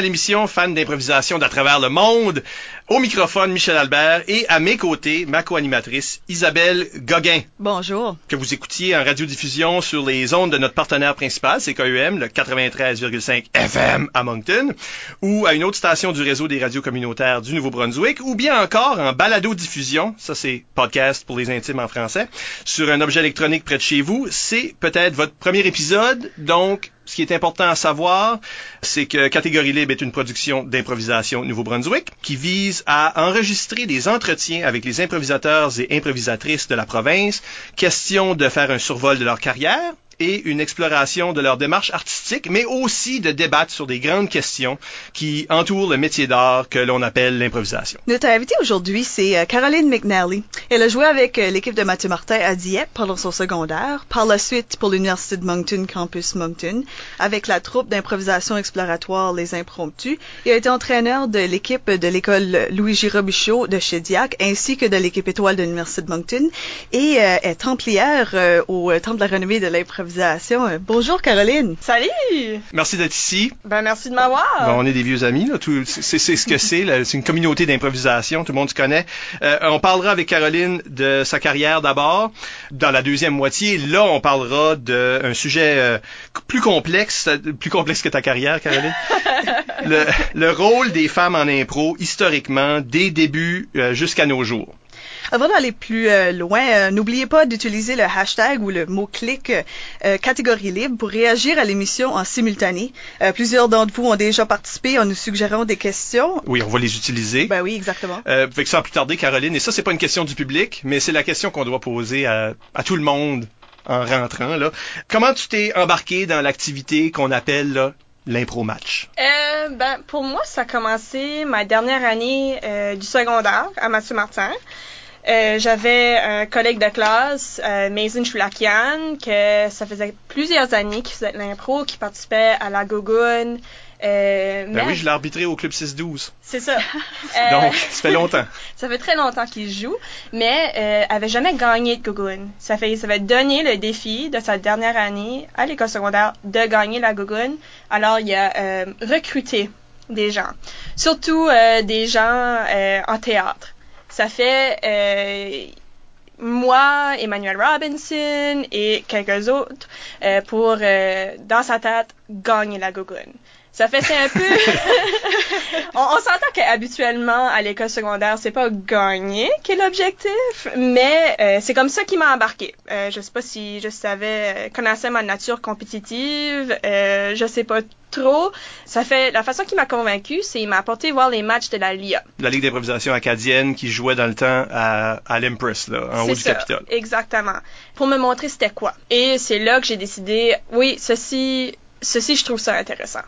À l'émission Fans d'improvisation d'à travers le monde. Au microphone, Michel Albert et à mes côtés, ma co-animatrice Isabelle Gauguin. Bonjour. Que vous écoutiez en radiodiffusion sur les ondes de notre partenaire principal, c'est KUM, le 93,5 FM à Moncton, ou à une autre station du réseau des radios communautaires du Nouveau-Brunswick, ou bien encore en balado-diffusion, ça c'est podcast pour les intimes en français, sur un objet électronique près de chez vous. C'est peut-être votre premier épisode, donc ce qui est important à savoir, c'est que Catégorie Libre est une production d'improvisation Nouveau-Brunswick qui vise à enregistrer des entretiens avec les improvisateurs et improvisatrices de la province, question de faire un survol de leur carrière, et une exploration de leur démarche artistique, mais aussi de débattre sur des grandes questions qui entourent le métier d'art que l'on appelle l'improvisation. Notre invitée aujourd'hui, c'est euh, Caroline McNally. Elle a joué avec euh, l'équipe de Mathieu Martin à Dieppe pendant son secondaire, par la suite pour l'Université de Moncton, campus Moncton, avec la troupe d'improvisation exploratoire Les Impromptus, et a été entraîneur de l'équipe de l'école Louis-J. Robichaud de Chédiac, ainsi que de l'équipe étoile de l'Université de Moncton, et euh, est templière au Temple de la renommée de l'improvisation. Euh, Bonjour Caroline. Salut! Merci d'être ici. Ben merci de m'avoir. Bon, on est des vieux amis, là. Tout- c'est c'est ce que c'est. là. C'est une communauté d'improvisation, tout le monde se connaît. Euh, on parlera avec Caroline de sa carrière d'abord. Dans la deuxième moitié, là, on parlera d'un sujet euh, plus complexe, plus complexe que ta carrière, Caroline. le, le rôle des femmes en impro, historiquement, des débuts euh, jusqu'à nos jours. Avant d'aller plus euh, loin, euh, n'oubliez pas d'utiliser le hashtag ou le mot-clic euh, catégorie libre pour réagir à l'émission en simultané. Euh, plusieurs d'entre vous ont déjà participé en nous suggérant des questions. Oui, on va les utiliser. Ben oui, exactement. Euh, fait que sans plus tarder, Caroline, et ça, c'est pas une question du public, mais c'est la question qu'on doit poser à, à tout le monde en rentrant. Là. Comment tu t'es embarqué dans l'activité qu'on appelle là, l'impro match? Euh, ben pour moi, ça a commencé ma dernière année euh, du secondaire à Mathieu Martin. Euh, J'avais un collègue de classe, euh, Mason Chulakian, que ça faisait plusieurs années qu'il faisait de l'impro, qui participait à la Gogoon. Euh, Ben mais oui, je l'ai arbitré au Club 6-12. c'est ça. Euh, Donc, ça fait longtemps. Ça fait très longtemps qu'il joue, mais euh, avait jamais gagné de Gogoon. Ça fait, ça avait donné le défi de sa dernière année à l'école secondaire de gagner la Gogoon. Alors, il a euh, recruté des gens, surtout euh, des gens euh, en théâtre. Ça fait euh, moi, Emmanuel Robinson et quelques autres euh, pour, euh, dans sa tête, gagner la Gogoon. Ça fait c'est un peu on, on s'entend qu'habituellement à l'école secondaire c'est pas gagner qui est l'objectif mais euh, c'est comme ça qui m'a embarqué euh, je sais pas si je savais euh, connaissais ma nature compétitive euh, je sais pas trop ça fait la façon qui m'a convaincu c'est il m'a apporté voir les matchs de la LIA La Ligue d'improvisation acadienne qui jouait dans le temps à, à l'Empress, là, en haut du Capitole. Exactement. Pour me montrer c'était quoi. Et c'est là que j'ai décidé, oui, ceci, ceci, je trouve ça intéressant.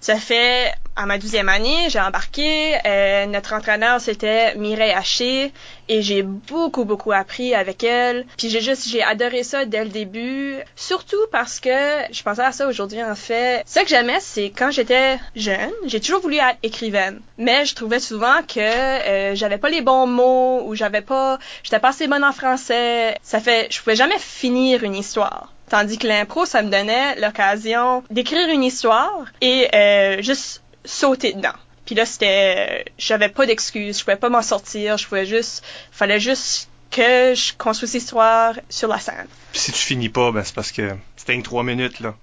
Ça fait, à ma douzième année, j'ai embarqué. euh, notre entraîneur, c'était Mireille Haché. Et j'ai beaucoup, beaucoup appris avec elle. Puis j'ai juste, j'ai adoré ça dès le début. Surtout parce que, je pensais à ça aujourd'hui, en fait. Ce que j'aimais, c'est quand j'étais jeune, j'ai toujours voulu être écrivaine. Mais je trouvais souvent que euh, j'avais pas les bons mots ou j'avais pas, j'étais pas assez bonne en français. Ça fait, je pouvais jamais finir une histoire. Tandis que l'impro, ça me donnait l'occasion d'écrire une histoire et euh, juste sauter dedans. Puis là, c'était, j'avais pas d'excuses, je pouvais pas m'en sortir, je pouvais juste, fallait juste que je construise l'histoire sur la scène. Puis si tu finis pas, ben c'est parce que c'était une trois minutes, là.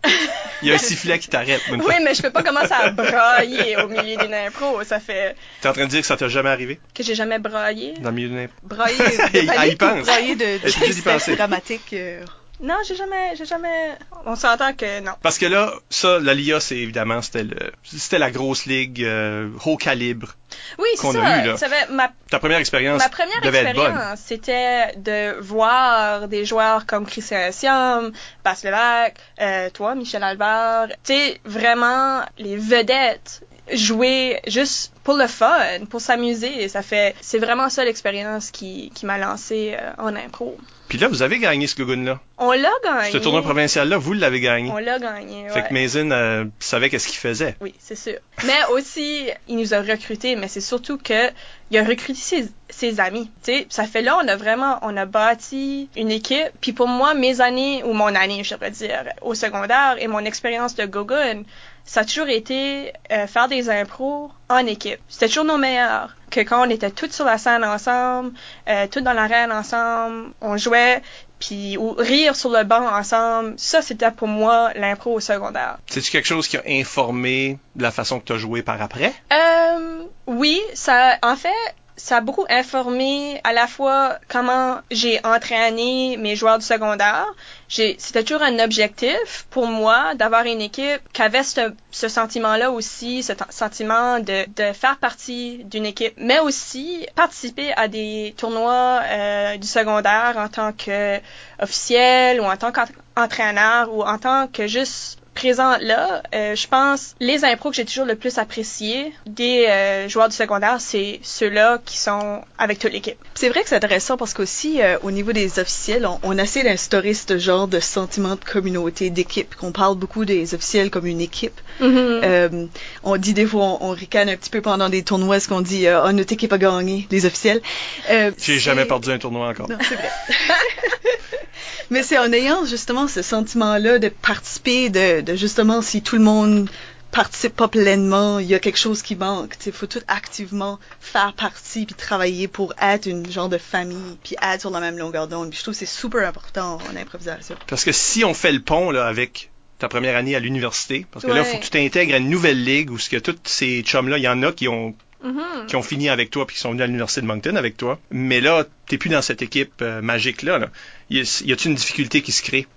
Il y a un sifflet qui t'arrête. Oui, fois. mais je peux pas commencer à brailler au milieu d'une impro. Ça fait T'es en train de dire que ça t'a jamais arrivé? Que j'ai jamais braillé. dans le milieu d'une impro? Brailler Il- de ah, il pense. brailler de, Je suis obligé d'y de penser. dramatique. euh, Non, j'ai jamais, j'ai jamais. On s'entend que non. Parce que là, ça, la LIA, c'est évidemment, c'était le, c'était la grosse ligue euh, haut calibre. Oui, c'est Qu'on a ça. eu, là. Ça ma Ta première expérience Ma première devait être bonne. expérience, c'était de voir des joueurs comme Christian Siam, Bas Levac, euh, toi, Michel Albert, tu sais, vraiment les vedettes jouer juste pour le fun, pour s'amuser. Ça fait, c'est vraiment ça l'expérience qui, qui m'a lancé euh, en impro. Puis là, vous avez gagné ce Gugun-là. On l'a gagné. Ce tournoi provincial-là, vous l'avez gagné. On l'a gagné, Fait que Mason euh, savait qu'est-ce qu'il faisait. Oui, c'est sûr. Mais aussi, il nous a recrutés, mais c'est surtout que il a recruté ses, ses amis. Tu sais, ça fait là, on a vraiment, on a bâti une équipe. Puis pour moi, mes années, ou mon année, je devrais dire, au secondaire et mon expérience de Gogun, ça a toujours été euh, faire des impros en équipe. C'était toujours nos meilleurs. Que quand on était tous sur la scène ensemble, euh, tous dans l'arène ensemble, on jouait, puis ou rire sur le banc ensemble. Ça, c'était pour moi l'impro au secondaire. C'est-tu quelque chose qui a informé la façon que tu as joué par après? Euh, oui, ça, en fait, ça a beaucoup informé à la fois comment j'ai entraîné mes joueurs du secondaire. C'était toujours un objectif pour moi d'avoir une équipe qui avait ce, sentiment-là aussi, ce sentiment de, faire partie d'une équipe, mais aussi participer à des tournois euh, du secondaire en tant que officiel ou en tant qu'entraîneur ou en tant que juste présent là, euh, je pense les impros que j'ai toujours le plus apprécié des euh, joueurs du secondaire, c'est ceux-là qui sont avec toute l'équipe. C'est vrai que c'est intéressant parce qu'aussi, euh, au niveau des officiels, on, on essaie d'instaurer ce genre de sentiment de communauté, d'équipe, qu'on parle beaucoup des officiels comme une équipe. Euh, on dit des fois, on, on ricane un petit peu pendant des tournois, ce qu'on dit, euh, Ah, notre équipe a gagné, les officiels. Euh, J'ai jamais perdu un tournoi encore. Non, c'est vrai. Mais c'est en ayant justement ce sentiment-là de participer, de, de justement, si tout le monde participe pas pleinement, il y a quelque chose qui manque. Il faut tout activement faire partie puis travailler pour être une genre de famille puis être sur la même longueur d'onde. Puis je trouve que c'est super important en improvisation. Parce que si on fait le pont là, avec ta première année à l'université, parce que là, il faut que tu t'intègres à une nouvelle ligue où ce que tous ces chums-là, il y en a qui ont Mhm. qui ont fini avec toi puis qui sont venus à l'université de Moncton avec toi. Mais là, t'es plus dans cette équipe euh, magique là. là. Y a- y a-t-il une difficulté qui se crée?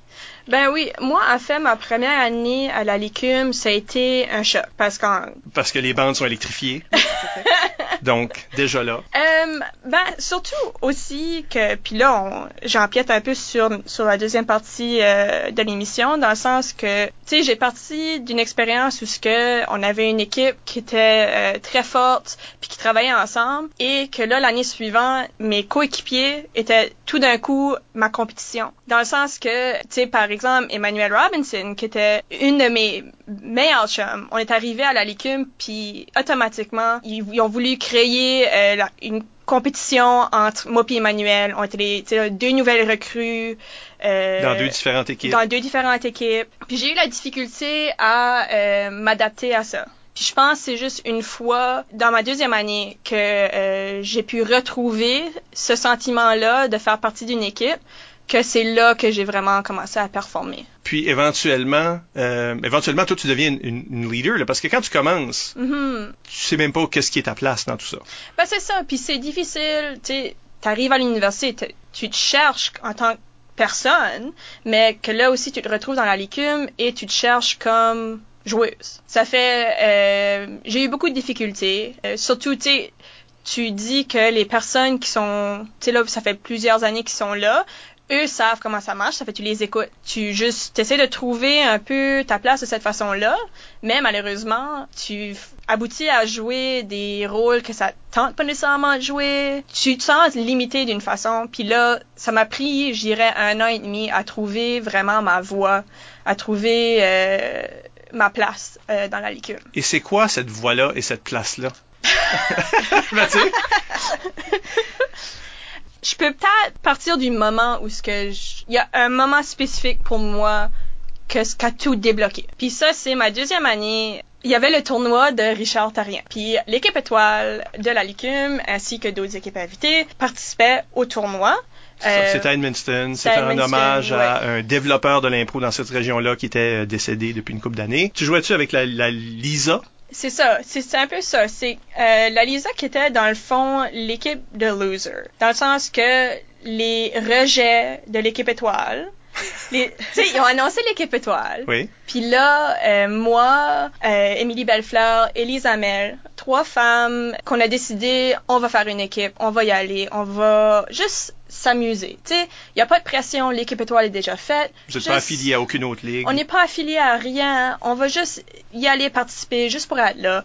Ben oui, moi, en fait, ma première année à la Licume, ça a été un choc. Parce qu'en parce que les bandes sont électrifiées. Donc déjà là. Euh, ben surtout aussi que puis là j'empiète un peu sur sur la deuxième partie euh, de l'émission dans le sens que tu sais j'ai parti d'une expérience où ce que on avait une équipe qui était euh, très forte puis qui travaillait ensemble et que là l'année suivante mes coéquipiers étaient tout d'un coup ma compétition dans le sens que tu sais par exemple Emmanuel Robinson qui était une de mes chums on est arrivé à la Licume puis automatiquement ils, ils ont voulu créer euh, la- une compétition entre moi et Emmanuel. On était les, deux nouvelles recrues. euh, Dans deux différentes équipes. dans deux différentes équipes. Puis j'ai eu la difficulté à euh, m'adapter à ça. Puis je pense que c'est juste une fois dans ma deuxième année que j'ai pu retrouver ce sentiment-là de faire partie d'une équipe, que c'est là que j'ai vraiment commencé à performer. Puis éventuellement, euh, éventuellement, toi, tu deviens une, leader, là, parce que quand tu commences, Mhm. tu sais même pas qu'est-ce qui est ta place dans tout ça. Ben c'est ça, puis c'est difficile, tu sais, t'arrives à l'université, tu te cherches en tant que personne, mais que là aussi tu te retrouves dans la licume et tu te cherches comme joueuse. Ça fait, euh, j'ai eu beaucoup de difficultés, euh, surtout, tu sais, tu dis que les personnes qui sont, tu sais là, ça fait plusieurs années qu'ils sont là, eux savent comment ça marche, ça fait que tu les écoutes. Tu juste, essaies de trouver un peu ta place de cette façon-là, mais malheureusement, tu aboutis à jouer des rôles que ça tente pas nécessairement de jouer. Tu te sens limité d'une façon, puis là, ça m'a pris, je dirais, un an et demi à trouver vraiment ma voie, à trouver euh, ma place euh, dans la liqueur. Et c'est quoi cette voie-là et cette place-là? ben, je peux peut-être partir du moment où ce que il y a un moment spécifique pour moi que ce qu'a tout débloqué. Puis ça c'est ma deuxième année. Il y avait le tournoi de Richard Tarien. Puis l'équipe étoile de la Licume ainsi que d'autres équipes invitées participaient au tournoi. Euh, c'était à Edmundston. c'est C'était à un hommage à un développeur de l'impro dans cette région-là qui était euh, décédé depuis une couple d'années. Tu jouais-tu avec la, la Lisa? C'est ça, c'est un peu ça. C'est euh, la Lisa qui était dans le fond l'équipe de loser, dans le sens que les rejets de l'équipe étoile, tu sais, ils ont annoncé l'équipe étoile. Oui. Puis là, euh, moi, euh, Émilie Bellefleur, Élise Hamel, trois femmes qu'on a décidé, on va faire une équipe, on va y aller, on va juste s'amuser. Tu sais, il n'y a pas de pression, l'équipe étoile est déjà faite. Vous n'êtes Juste- pas affilié à aucune autre ligue. on n'est pas affilié à rien. On va juste y aller participer juste pour être là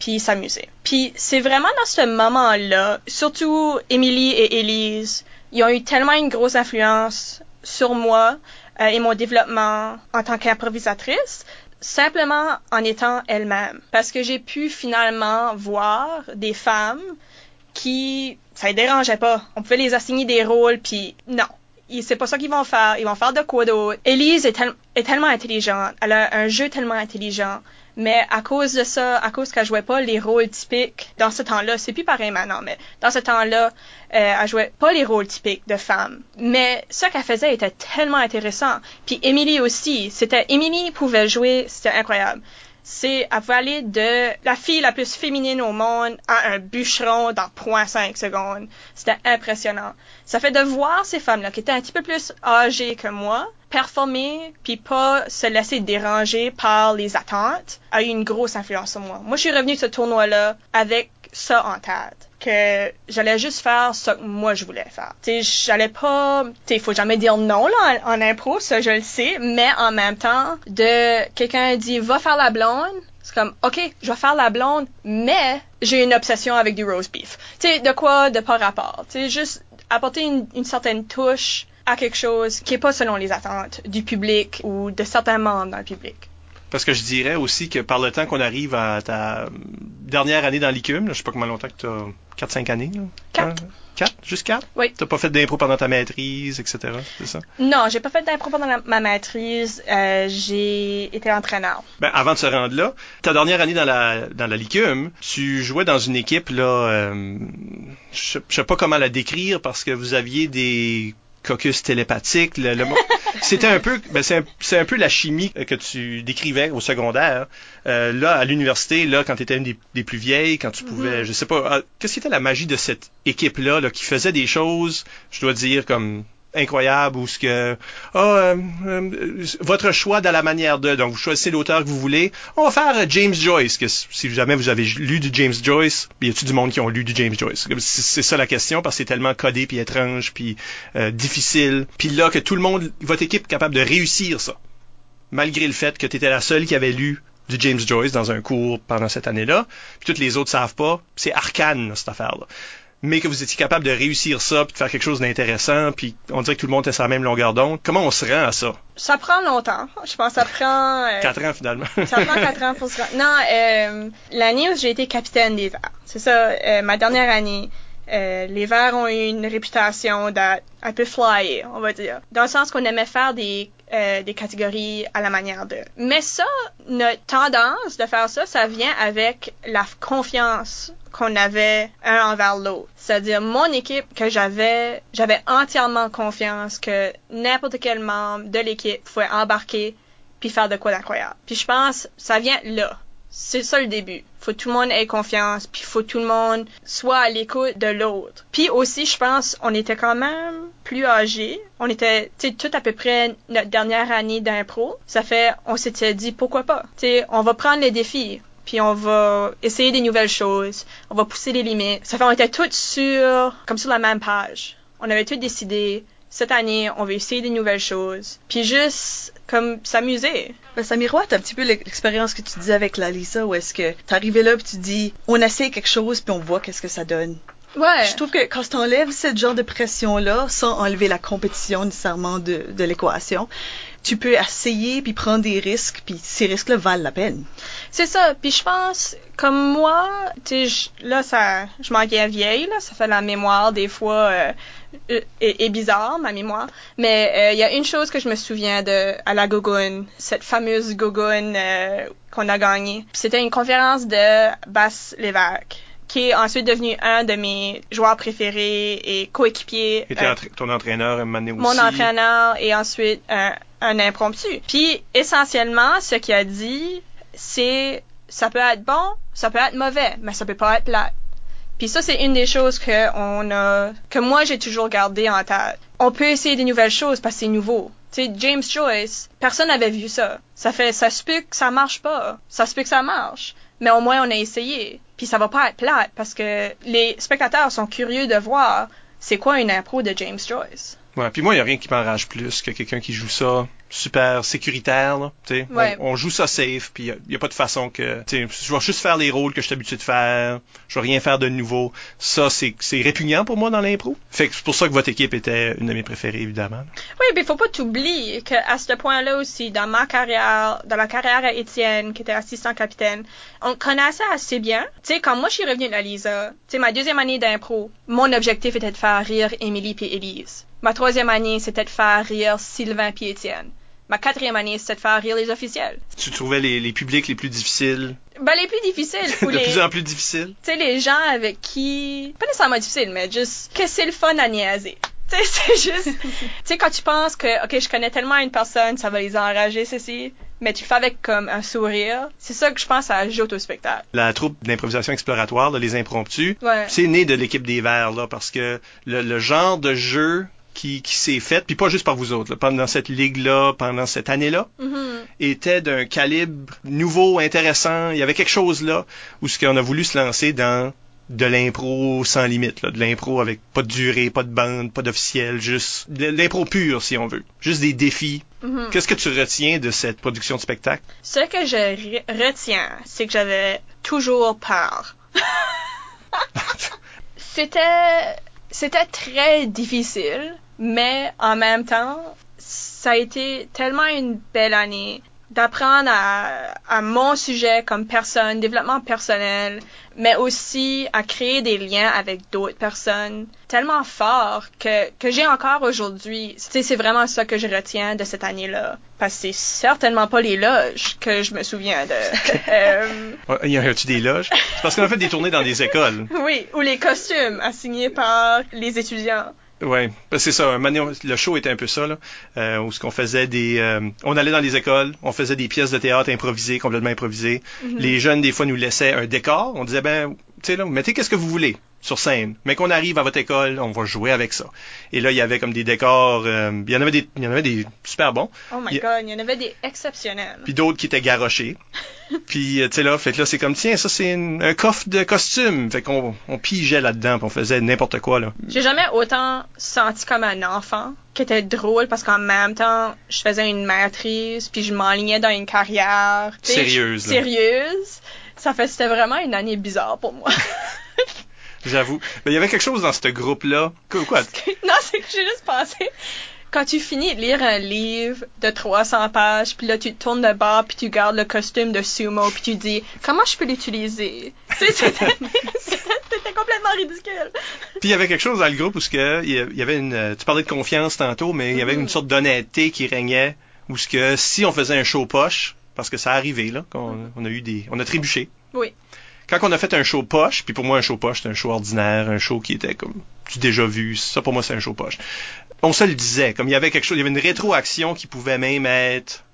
puis s'amuser. Puis c'est vraiment dans ce moment-là, surtout Émilie et Élise, ils ont eu tellement une grosse influence sur moi euh, et mon développement en tant qu'improvisatrice, simplement en étant elle-même. Parce que j'ai pu finalement voir des femmes qui, ça les dérangeait pas. On pouvait les assigner des rôles, puis non. C'est pas ça qu'ils vont faire. Ils vont faire de quoi d'autre. Elise est, est tellement intelligente. Elle a un jeu tellement intelligent. Mais à cause de ça, à cause qu'elle jouait pas les rôles typiques dans ce temps-là, c'est plus pareil maintenant, mais dans ce temps-là, euh, elle jouait pas les rôles typiques de femme. Mais ce qu'elle faisait était tellement intéressant. Puis Emily aussi, c'était Emily pouvait jouer, c'était incroyable c'est elle aller de la fille la plus féminine au monde à un bûcheron dans 0.5 secondes. C'était impressionnant. Ça fait de voir ces femmes-là qui étaient un petit peu plus âgées que moi performer puis pas se laisser déranger par les attentes a eu une grosse influence sur moi. Moi, je suis revenue de ce tournoi-là avec ça en tête que j'allais juste faire ce que moi je voulais faire. Tu j'allais pas, tu faut jamais dire non là en, impro, ça je le sais, mais en même temps de quelqu'un dit va faire la blonde, c'est comme OK, je vais faire la blonde, mais j'ai une obsession avec du roast beef. Tu sais, de quoi de pas rapport. Tu sais, juste apporter une, certaine touche à quelque chose qui est pas selon les attentes du public ou de certains membres dans le public. Parce que je dirais aussi que par le temps qu'on arrive à ta dernière année dans l'ICUM, je sais pas comment longtemps que tu as 4-5 années. Là? 4. 4? Juste 4? Oui. T'as pas fait d'impro pendant ta maîtrise, etc. C'est ça? Non, j'ai pas fait d'impro pendant ma maîtrise. Euh, j'ai été entraîneur. Ben, avant de se rendre là, ta dernière année dans la, dans la LICUM, tu jouais dans une équipe, là, euh, je, je sais pas comment la décrire parce que vous aviez des caucus télépathique. Le, c'était un peu, ben c'est un, un, peu la chimie que tu décrivais au secondaire. Euh, là, à l'université, là, quand tu étais une des, des, plus vieilles, quand tu pouvais, mm-hmm. je sais pas, ah, qu'est-ce qui était la magie de cette équipe-là, là, qui faisait des choses, je dois dire, comme incroyable ou ce que oh, votre choix dans la manière de donc vous choisissez l'auteur que vous voulez. On va faire euh, James Joyce que si jamais vous avez lu du James Joyce y a-tu du monde qui ont lu du James Joyce? C'est ça la question parce que c'est tellement codé puis étrange puis difficile. Puis là que tout le monde votre équipe est capable de réussir ça. Malgré le fait que tu étais la seule qui avait lu du James Joyce dans un cours pendant cette année-là, puis toutes les autres savent pas, c'est arcane cette affaire-là mais que vous étiez capable de réussir ça, puis de faire quelque chose d'intéressant, puis on dirait que tout le monde est sur la même longueur d'onde. Comment on se rend à ça? Ça prend longtemps. Je pense que ça prend... Euh, quatre ans, finalement. ça prend quatre ans pour se rendre. Non, euh, l'année où j'ai été capitaine des Verts, c'est ça, euh, ma dernière année, euh, les Verts ont eu une réputation d'être un peu flyé, on va dire. Dans le sens qu'on aimait faire des euh, des catégories à la manière de. Mais ça, notre tendance de faire ça, ça vient avec la confiance qu'on avait un envers l'autre. C'est-à-dire, mon équipe que j'avais, j'avais entièrement confiance que n'importe quel membre de l'équipe pouvait embarquer puis faire de quoi d'incroyable. Puis je pense, ça vient là c'est ça le début. Faut que tout le monde ait confiance, puis faut que tout le monde soit à l'écoute de l'autre. Puis aussi, je pense, on était quand même plus âgés. On était, tu sais, tout à peu près notre dernière année d'impro. Ça fait, on s'était dit, pourquoi pas? Tu sais, on va prendre les défis puis on va essayer des nouvelles choses, on va pousser les limites. Ça fait on était tous sur comme sur la même page. On avait tous décidé cette année, on va essayer des nouvelles choses, puis juste comme s'amuser. Ben, ça miroite un petit peu l'expérience que tu disais avec la Lisa, où est-ce que t'arrivais là puis tu dis, on essaie quelque chose puis on voit qu'est-ce que ça donne. Ouais. Je trouve que quand tu enlèves ce genre de pression-là, sans enlever la compétition nécessairement de, de l'équation, tu peux essayer puis prendre des risques puis ces risques-là valent la peine. C'est ça. Puis je pense, comme moi, tu là, ça, je m'en viens vieille, là, ça fait la mémoire des fois. Euh, est, bizarre, ma mémoire. Mais euh, il y a une chose que je me souviens de à la Gogun, cette fameuse Gogun euh, qu'on a gagnée. C'était une conférence de Bass Lévesque qui est ensuite devenu un de mes joueurs préférés et coéquipiers. Euh, ton entraîneur un aussi. Mon entraîneur et ensuite un, un impromptu. Puis essentiellement, ce qu'il a dit, c'est ça peut être bon, ça peut être mauvais, mais ça peut pas être plat. Puis ça, c'est une des choses que on a, que moi j'ai toujours gardé en tête. On peut essayer des nouvelles choses parce que c'est nouveau. Tu sais, James Joyce, personne n'avait vu ça. Ça fait, ça se peut que ça marche pas. Ça se peut que ça marche. Mais au moins, on a essayé. Puis ça va pas être plate parce que les spectateurs sont curieux de voir c'est quoi une impro de James Joyce. Ouais, puis moi, il y a rien qui m'enrage plus que quelqu'un qui joue ça super sécuritaire. Là, tu sais. Ouais. on, on joue ça safe, puis il n'y a, pas de façon que... Je vais juste faire les rôles que je suis habitué de faire, je vais rien faire de nouveau. Ça, c'est c'est répugnant pour moi dans l'impro. Fait que c'est pour ça que votre équipe était une de mes préférées, évidemment. Oui, mais faut pas t'oublier qu'à ce point-là aussi, dans ma carrière, dans la carrière à Étienne, qui était assistant capitaine, on connaissait assez bien. Tu sais, quand moi je suis revenue de la Lisa, tu sais, ma deuxième année d'impro, mon objectif était de faire rire Émilie puis Élise. Ma troisième année, c'était de faire rire Sylvain puis Étienne. Ma quatrième année, c'était de faire rire les officiels. Tu trouvais les, les publics les plus difficiles, Ben, les plus difficiles, ou de les, plus en plus difficiles? tu sais, les gens avec qui, pas nécessairement difficile, mais juste que c'est le fun à niaiser. Tu sais, c'est juste, tu sais, quand tu penses que, ok, je connais tellement une personne, ça va les enrager, ceci, mais tu le fais avec comme un sourire, c'est ça que je pense à jouer au spectacle. La troupe d'improvisation exploratoire, là, les impromptus, Ouais. c'est né de l'équipe des Verts, là, parce que le, le genre de jeu qui, qui s'est fait, puis pas juste par vous autres, là, pendant cette ligue-là, pendant cette année-là, Mhm. était d'un calibre nouveau, intéressant. Il y avait quelque chose là où ce qu'on a voulu se lancer dans de l'impro sans limite, là, de l'impro avec pas de durée, pas de bande, pas d'officiel, juste de l'impro pur si on veut, juste des défis. Mhm. Qu'est-ce que tu retiens de cette production de spectacle? Ce que je re- retiens, c'est que j'avais toujours peur. c'était, c'était très difficile, mais en même temps, ça a été tellement une belle année d'apprendre à, à mon sujet comme personne, développement personnel, mais aussi à créer des liens avec d'autres personnes tellement forts que, que j'ai encore aujourd'hui. C'est vraiment ça que je retiens de cette année-là. Parce que c'est certainement pas les loges que je me souviens de. Euh, Ouais, Y a-tu des loges? C'est parce qu'on a fait des tournées dans des écoles. oui, ou les costumes assignés par les étudiants. Ouais, ben, c'est ça. le show était un peu ça là, euh, où ce qu'on faisait des, euh, on allait dans les écoles, on faisait des pièces de théâtre improvisées, complètement improvisées. Mhm. Les jeunes des fois nous laissaient un décor. On disait ben, tu sais là, mettez qu'est-ce que vous voulez sur scène, mais qu'on arrive à votre école, on va jouer avec ça. Et là, il y avait comme des décors, euh, il y en avait des, il y en avait des super bons, Oh my god, il y en avait des exceptionnels. puis d'autres qui étaient garochés. puis euh, tu sais là, fait que là c'est comme tiens, ça c'est un coffre de costumes, fait qu'on on pigeait là-dedans, puis on faisait n'importe quoi là. J'ai jamais autant senti comme un enfant qui était drôle parce qu'en même temps, je faisais une maîtrise puis je m'enlignais dans une carrière Sérieuse, là. Sérieuse. Ça fait c'était vraiment une année bizarre pour moi. J'avoue. Mais il y avait quelque chose dans ce groupe-là. Quoi? non, c'est que j'ai juste pensé quand tu finis de lire un livre de 300 pages, puis là tu te tournes de bord, puis tu gardes le costume de sumo, puis tu dis comment je peux l'utiliser? C'était complètement ridicule. Puis il y avait quelque chose dans le groupe où que il y avait une tu parlais de confiance tantôt mais il y avait Mhm. une sorte d'honnêteté qui régnait où ce que si on faisait un show poche parce que ça arrivait là qu'on on a eu des on a trébuché. Oui. Quand on a fait un show poche, puis pour moi un show poche c'est un show ordinaire, un show qui était comme du déjà vu, ça pour moi c'est un show poche. On se le disait, comme il y avait quelque chose, il y avait une rétroaction qui pouvait même être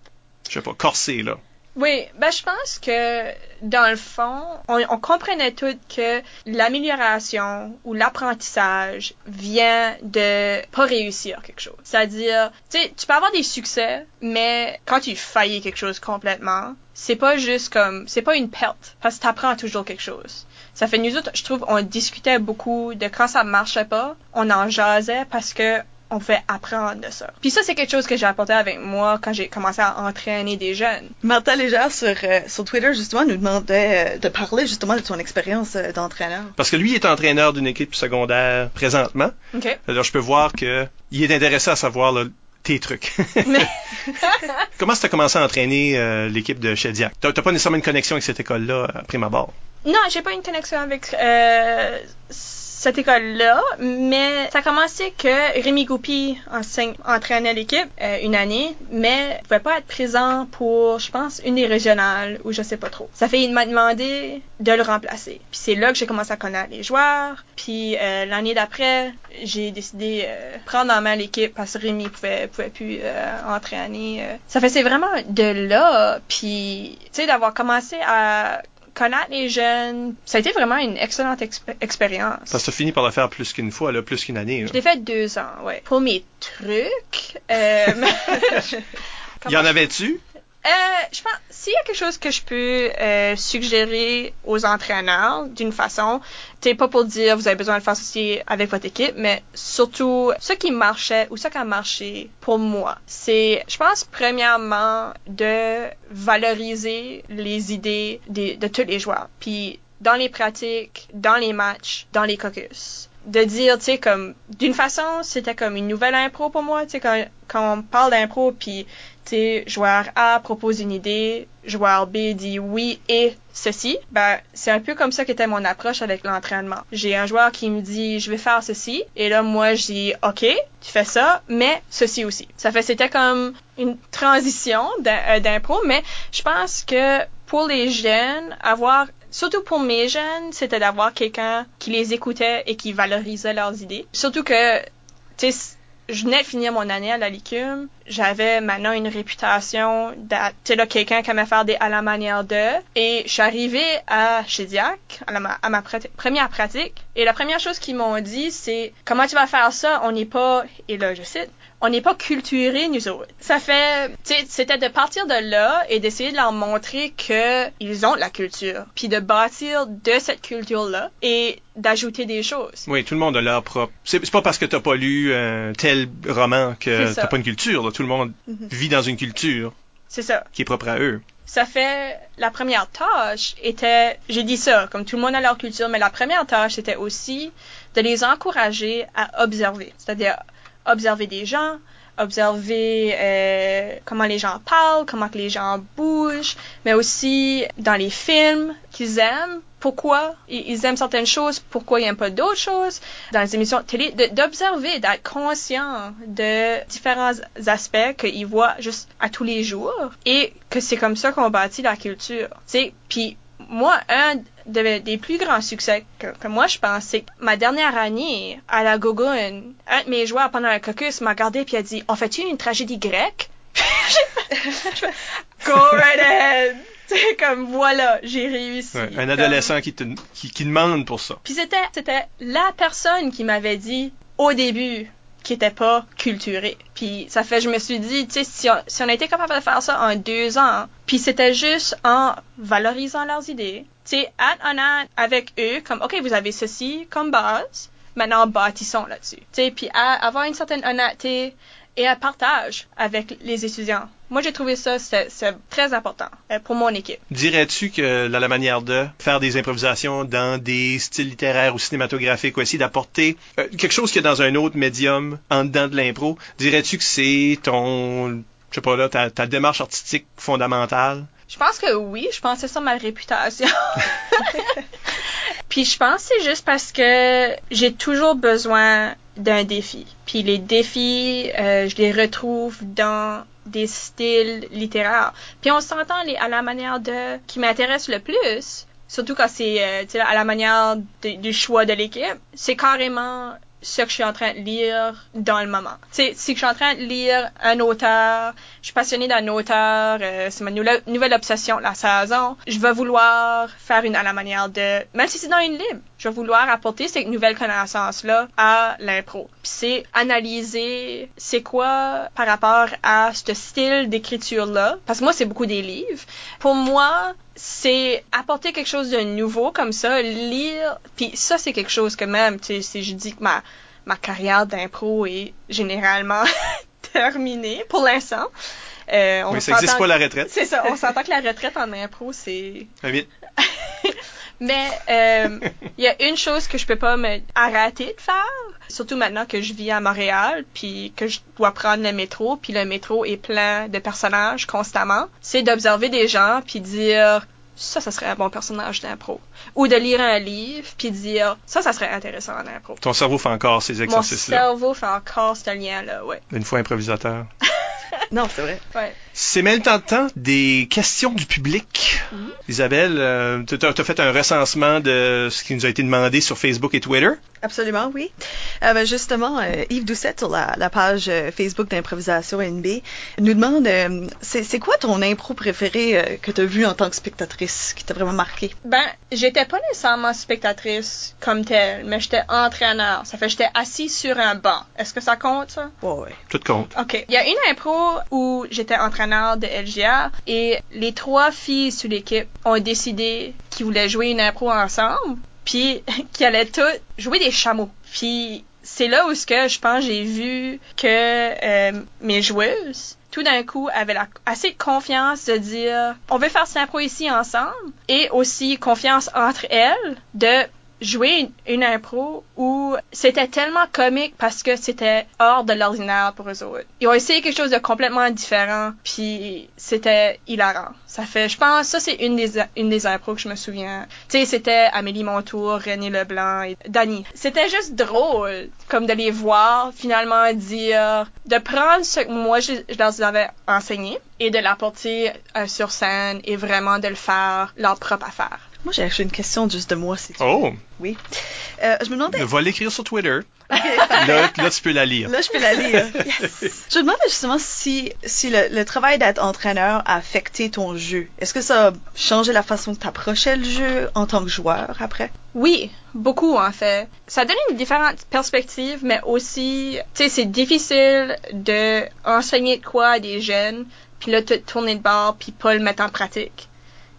je sais pas corsée là. Oui, ben je pense que dans le fond, on, comprenait tout que l'amélioration ou l'apprentissage vient de pas réussir quelque chose. C'est-à-dire, tu sais, tu peux avoir des succès, mais quand tu faillis quelque chose complètement, c'est pas juste comme, c'est pas une perte, parce que t'apprends toujours quelque chose. Ça fait nous autres, je trouve, on discutait beaucoup de quand ça marchait pas, on en jasait parce que on pouvait apprendre de ça. Puis ça, c'est quelque chose que j'ai apporté avec moi quand j'ai commencé à entraîner des jeunes. Martha Légère sur, euh, sur Twitter, justement, nous demandait euh, de parler justement de son expérience euh, d'entraîneur. Parce que lui est entraîneur d'une équipe secondaire présentement. OK. Alors, je peux voir que il est intéressé à savoir là, tes trucs. Mais- Comment ça t'a commencé à entraîner euh, l'équipe de Shediac? T'as t'as pas nécessairement une connexion avec cette école-là après ma barre. Non, j'ai pas une connexion avec euh, cette école-là, mais ça a commencé que Rémi Goupy enseigne, entraînait l'équipe euh, une année, mais il pouvait pas être présent pour, je pense, une des régionales ou je sais pas trop. Ça fait il m'a demandé de le remplacer. Puis c'est là que j'ai commencé à connaître les joueurs. Puis euh, l'année d'après, j'ai décidé euh, prendre en main l'équipe parce que Rémi pouvait pouvait plus euh, entraîner. Ça fait c'est vraiment de là, puis tu sais d'avoir commencé à connaître les jeunes, ça a été vraiment une excellente exp- expérience. Parce que fini par le faire plus qu'une fois, là, plus qu'une année. là. Je l'ai fait deux ans, ouais. Pour mes trucs, euh, Il y en avait-tu? Euh, je pense, s'il y a quelque chose que je peux euh, suggérer aux entraîneurs d'une façon, c'est pas pour dire vous avez besoin de faire ceci avec votre équipe, mais surtout ce qui marchait ou ce qui a marché pour moi, c'est, je pense, premièrement, de valoriser les idées de, tous les joueurs. Puis dans les pratiques, dans les matchs, dans les caucus de dire, tu sais, comme, d'une façon, c'était comme une nouvelle impro pour moi, tu sais, quand, quand on parle d'impro, puis, sais, joueur A propose une idée, joueur B dit oui et ceci, ben, c'est un peu comme ça qu'était mon approche avec l'entraînement. J'ai un joueur qui me dit, je vais faire ceci, et là, moi, je dis, OK, tu fais ça, mais ceci aussi. Ça fait, c'était comme une transition euh, d'impro, mais je pense que pour les jeunes, avoir surtout pour mes jeunes, c'était d'avoir quelqu'un qui les écoutait et qui valorisait leurs idées. Surtout que, tu sais, je venais de finir mon année à la Licume. J'avais maintenant une réputation d'être quelqu'un qui aimait faire des à la manière de. Et je suis arrivée à chez Diac, à ma première pratique. Et la première chose qu'ils m'ont dit, c'est comment tu vas faire ça? On n'est pas, et là je cite, on n'est pas culturés, nous autres. Ça fait, c'était de partir de là et d'essayer de leur montrer que ils ont la culture, puis de bâtir de cette culture-là et d'ajouter des choses. Oui, tout le monde a leur propre. C'est pas parce que t'as pas lu un tel roman que t'as pas une culture. Tout le monde mm-hmm. vit dans une culture. C'est ça. Qui est propre à eux. Ça fait la première tâche était, j'ai dit ça, comme tout le monde a leur culture, mais la première tâche c'était aussi de les encourager à observer, c'est-à-dire observer des gens, observer euh, comment les gens parlent, comment que les gens bougent, mais aussi dans les films qu'ils aiment, pourquoi ils aiment certaines choses, pourquoi ils n'aiment pas d'autres choses, dans les émissions télé, d'observer, d'être conscient de différents aspects qu'ils voient juste à tous les jours et que c'est comme ça qu'on bâtit la culture. Puis moi, un des plus grands succès que, moi je pense, c'est ma dernière année à la Gogun, un de mes joueurs pendant un caucus m'a regardé puis a dit On fait-tu une tragédie grecque? Go right ahead C'est comme voilà, j'ai réussi. un adolescent qui, te, qui, qui demande pour ça. Puis c'était la personne qui m'avait dit au début qui était pas culturé. Puis ça fait, je me suis dit, tu sais, si on, si on été capable de faire ça en deux ans, puis c'était juste en valorisant leurs idées, tu sais, honnête avec eux, comme, OK, vous avez ceci comme base, maintenant bâtissons là-dessus. Tu sais, puis avoir une certaine honnêteté et un partage avec les étudiants. Moi, j'ai trouvé ça, c'est très important euh, pour mon équipe. Dirais-tu que la, manière de faire des improvisations dans des styles littéraires ou cinématographiques essayer d'apporter euh, quelque chose qui est dans un autre médium en dedans de l'impro, dirais-tu que c'est ton, je sais pas là, ta, ta démarche artistique fondamentale? Je pense que oui, je pense que c'est ça ma réputation. Puis je pense que c'est juste parce que j'ai toujours besoin d'un défi. Puis les défis, euh, je les retrouve dans des styles littéraires. Puis on s'entend à la manière de qui m'intéresse le plus, surtout quand c'est euh, à la manière du choix de l'équipe, c'est carrément ce que je suis en train de lire dans le moment. Tu si je suis en train de lire un auteur, je suis passionnée d'un auteur, euh, c'est ma nouvelle, obsession la saison, je vais vouloir faire une à la manière de, même si c'est dans une libre, je vais vouloir apporter cette nouvelle connaissance-là à l'impro. C'est analyser c'est quoi par rapport à ce style d'écriture-là, parce que moi c'est beaucoup des livres. Pour moi, c'est apporter quelque chose de nouveau comme ça, lire, puis ça c'est quelque chose que même, tu sais, je dis que ma, ma carrière d'impro est généralement terminée pour l'instant. Euh, on oui, ça n'existe pas la retraite. C'est ça, on s'entend que la retraite en impro, c'est... vite. Mais euh, il y a une chose que je peux pas me arrêter de faire, surtout maintenant que je vis à Montréal, puis que je dois prendre le métro, puis le métro est plein de personnages constamment, c'est d'observer des gens puis dire ça, ça serait un bon personnage d'impro. Ou de lire un livre puis dire ça, ça serait intéressant en impro. Ton cerveau fait encore ces exercices-là. Mon cerveau fait encore ce lien-là, ouais. Une fois improvisateur. non, c'est vrai. Ouais. C'est maintenant le temps des questions du public. Mm-hmm. Isabelle, euh, tu as, fait un recensement de ce qui nous a été demandé sur Facebook et Twitter? Absolument, oui. Euh, ben, justement, euh, Yves Doucette sur la, page euh, Facebook d'improvisation NB nous demande c'est quoi ton impro préféré que tu as vu en tant que spectatrice qui t'a vraiment marqué? Ben, j'étais pas nécessairement spectatrice comme telle, mais j'étais entraîneur. Ça fait que j'étais assis sur un banc. Est-ce que ça compte, ça? Oui, oui. Tout compte. OK. Il y a une impro où j'étais entraîneur de LGA et les trois filles sur l'équipe ont décidé qu'ils voulaient jouer une impro ensemble, puis qu'ils allaient toutes jouer des chameaux. Puis c'est là où ce que je pense j'ai vu que euh, mes joueuses tout d'un coup avaient assez de confiance de dire on veut faire cette impro ici ensemble et aussi confiance entre elles de jouer une, une impro où c'était tellement comique parce que c'était hors de l'ordinaire pour eux autres. Ils ont essayé quelque chose de complètement différent, puis c'était hilarant. Ça fait, je pense, ça c'est une des une des impros que je me souviens. Tu sais, c'était Amélie Montour, René Leblanc et Dani. C'était juste drôle, comme de les voir finalement dire, de prendre ce que moi je, je leur avais enseigné et de l'apporter euh, sur scène et vraiment de le faire leur propre affaire. Moi, j'ai acheté une question juste de moi, si tu Oh, Oui. Euh, je me demandais... va l'écrire sur Twitter. Là, là, tu peux la lire. Là, je peux la lire. Yes. Je me demandais justement si, si le, le travail d'être entraîneur a affecté ton jeu. Est-ce que ça a changé la façon que tu approchais le jeu en tant que joueur après? Oui, beaucoup en fait. Ça donne une différente perspective, mais aussi, tu sais, c'est difficile de enseigner de quoi à des jeunes, puis là, te tourner de bord, puis pas le mettre en pratique.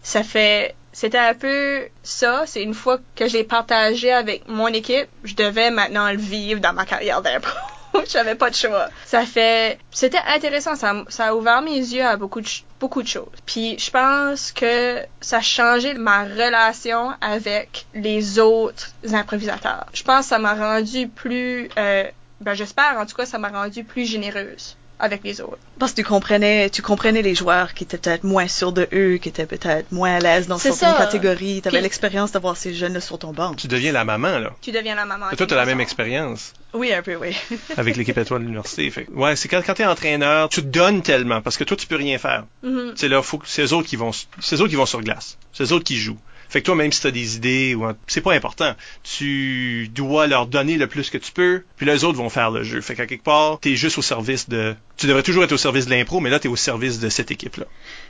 Ça fait, c'était un peu ça. C'est une fois que je l'ai partagé avec mon équipe, je devais maintenant le vivre dans ma carrière d'impro. J'avais pas de choix. Ça fait, c'était intéressant. Ça, a ouvert mes yeux à beaucoup de, beaucoup de choses. Puis je pense que ça a changé ma relation avec les autres improvisateurs. Je pense que ça m'a rendu plus, euh, ben j'espère en tout cas, ça m'a rendu plus généreuse avec les autres. Parce que tu comprenais, tu comprenais les joueurs qui étaient peut-être moins sûrs de eux, qui étaient peut-être moins à l'aise dans certaines ça. catégories. Tu avais Puis- l'expérience d'avoir ces jeunes-là sur ton banc. Tu deviens la maman, là. Tu deviens la maman. Et toi, tu as la même expérience Oui, un peu, oui. avec l'équipe étoile de l'université. Fait. que, Ouais, c'est quand, quand tu es entraîneur, tu te donnes tellement parce que toi, tu peux rien faire. Mhm. C'est là, faut que c'est eux autres qui vont, c'est eux autres qui vont sur glace. C'est eux autres qui jouent. Fait que toi, même si tu as des idées, ou c'est pas important. Tu dois leur donner le plus que tu peux, puis les autres vont faire le jeu. Fait qu'à quelque part, t'es juste au service de. Tu devrais toujours être au service de l'impro, mais là, t'es au service de cette équipe-là.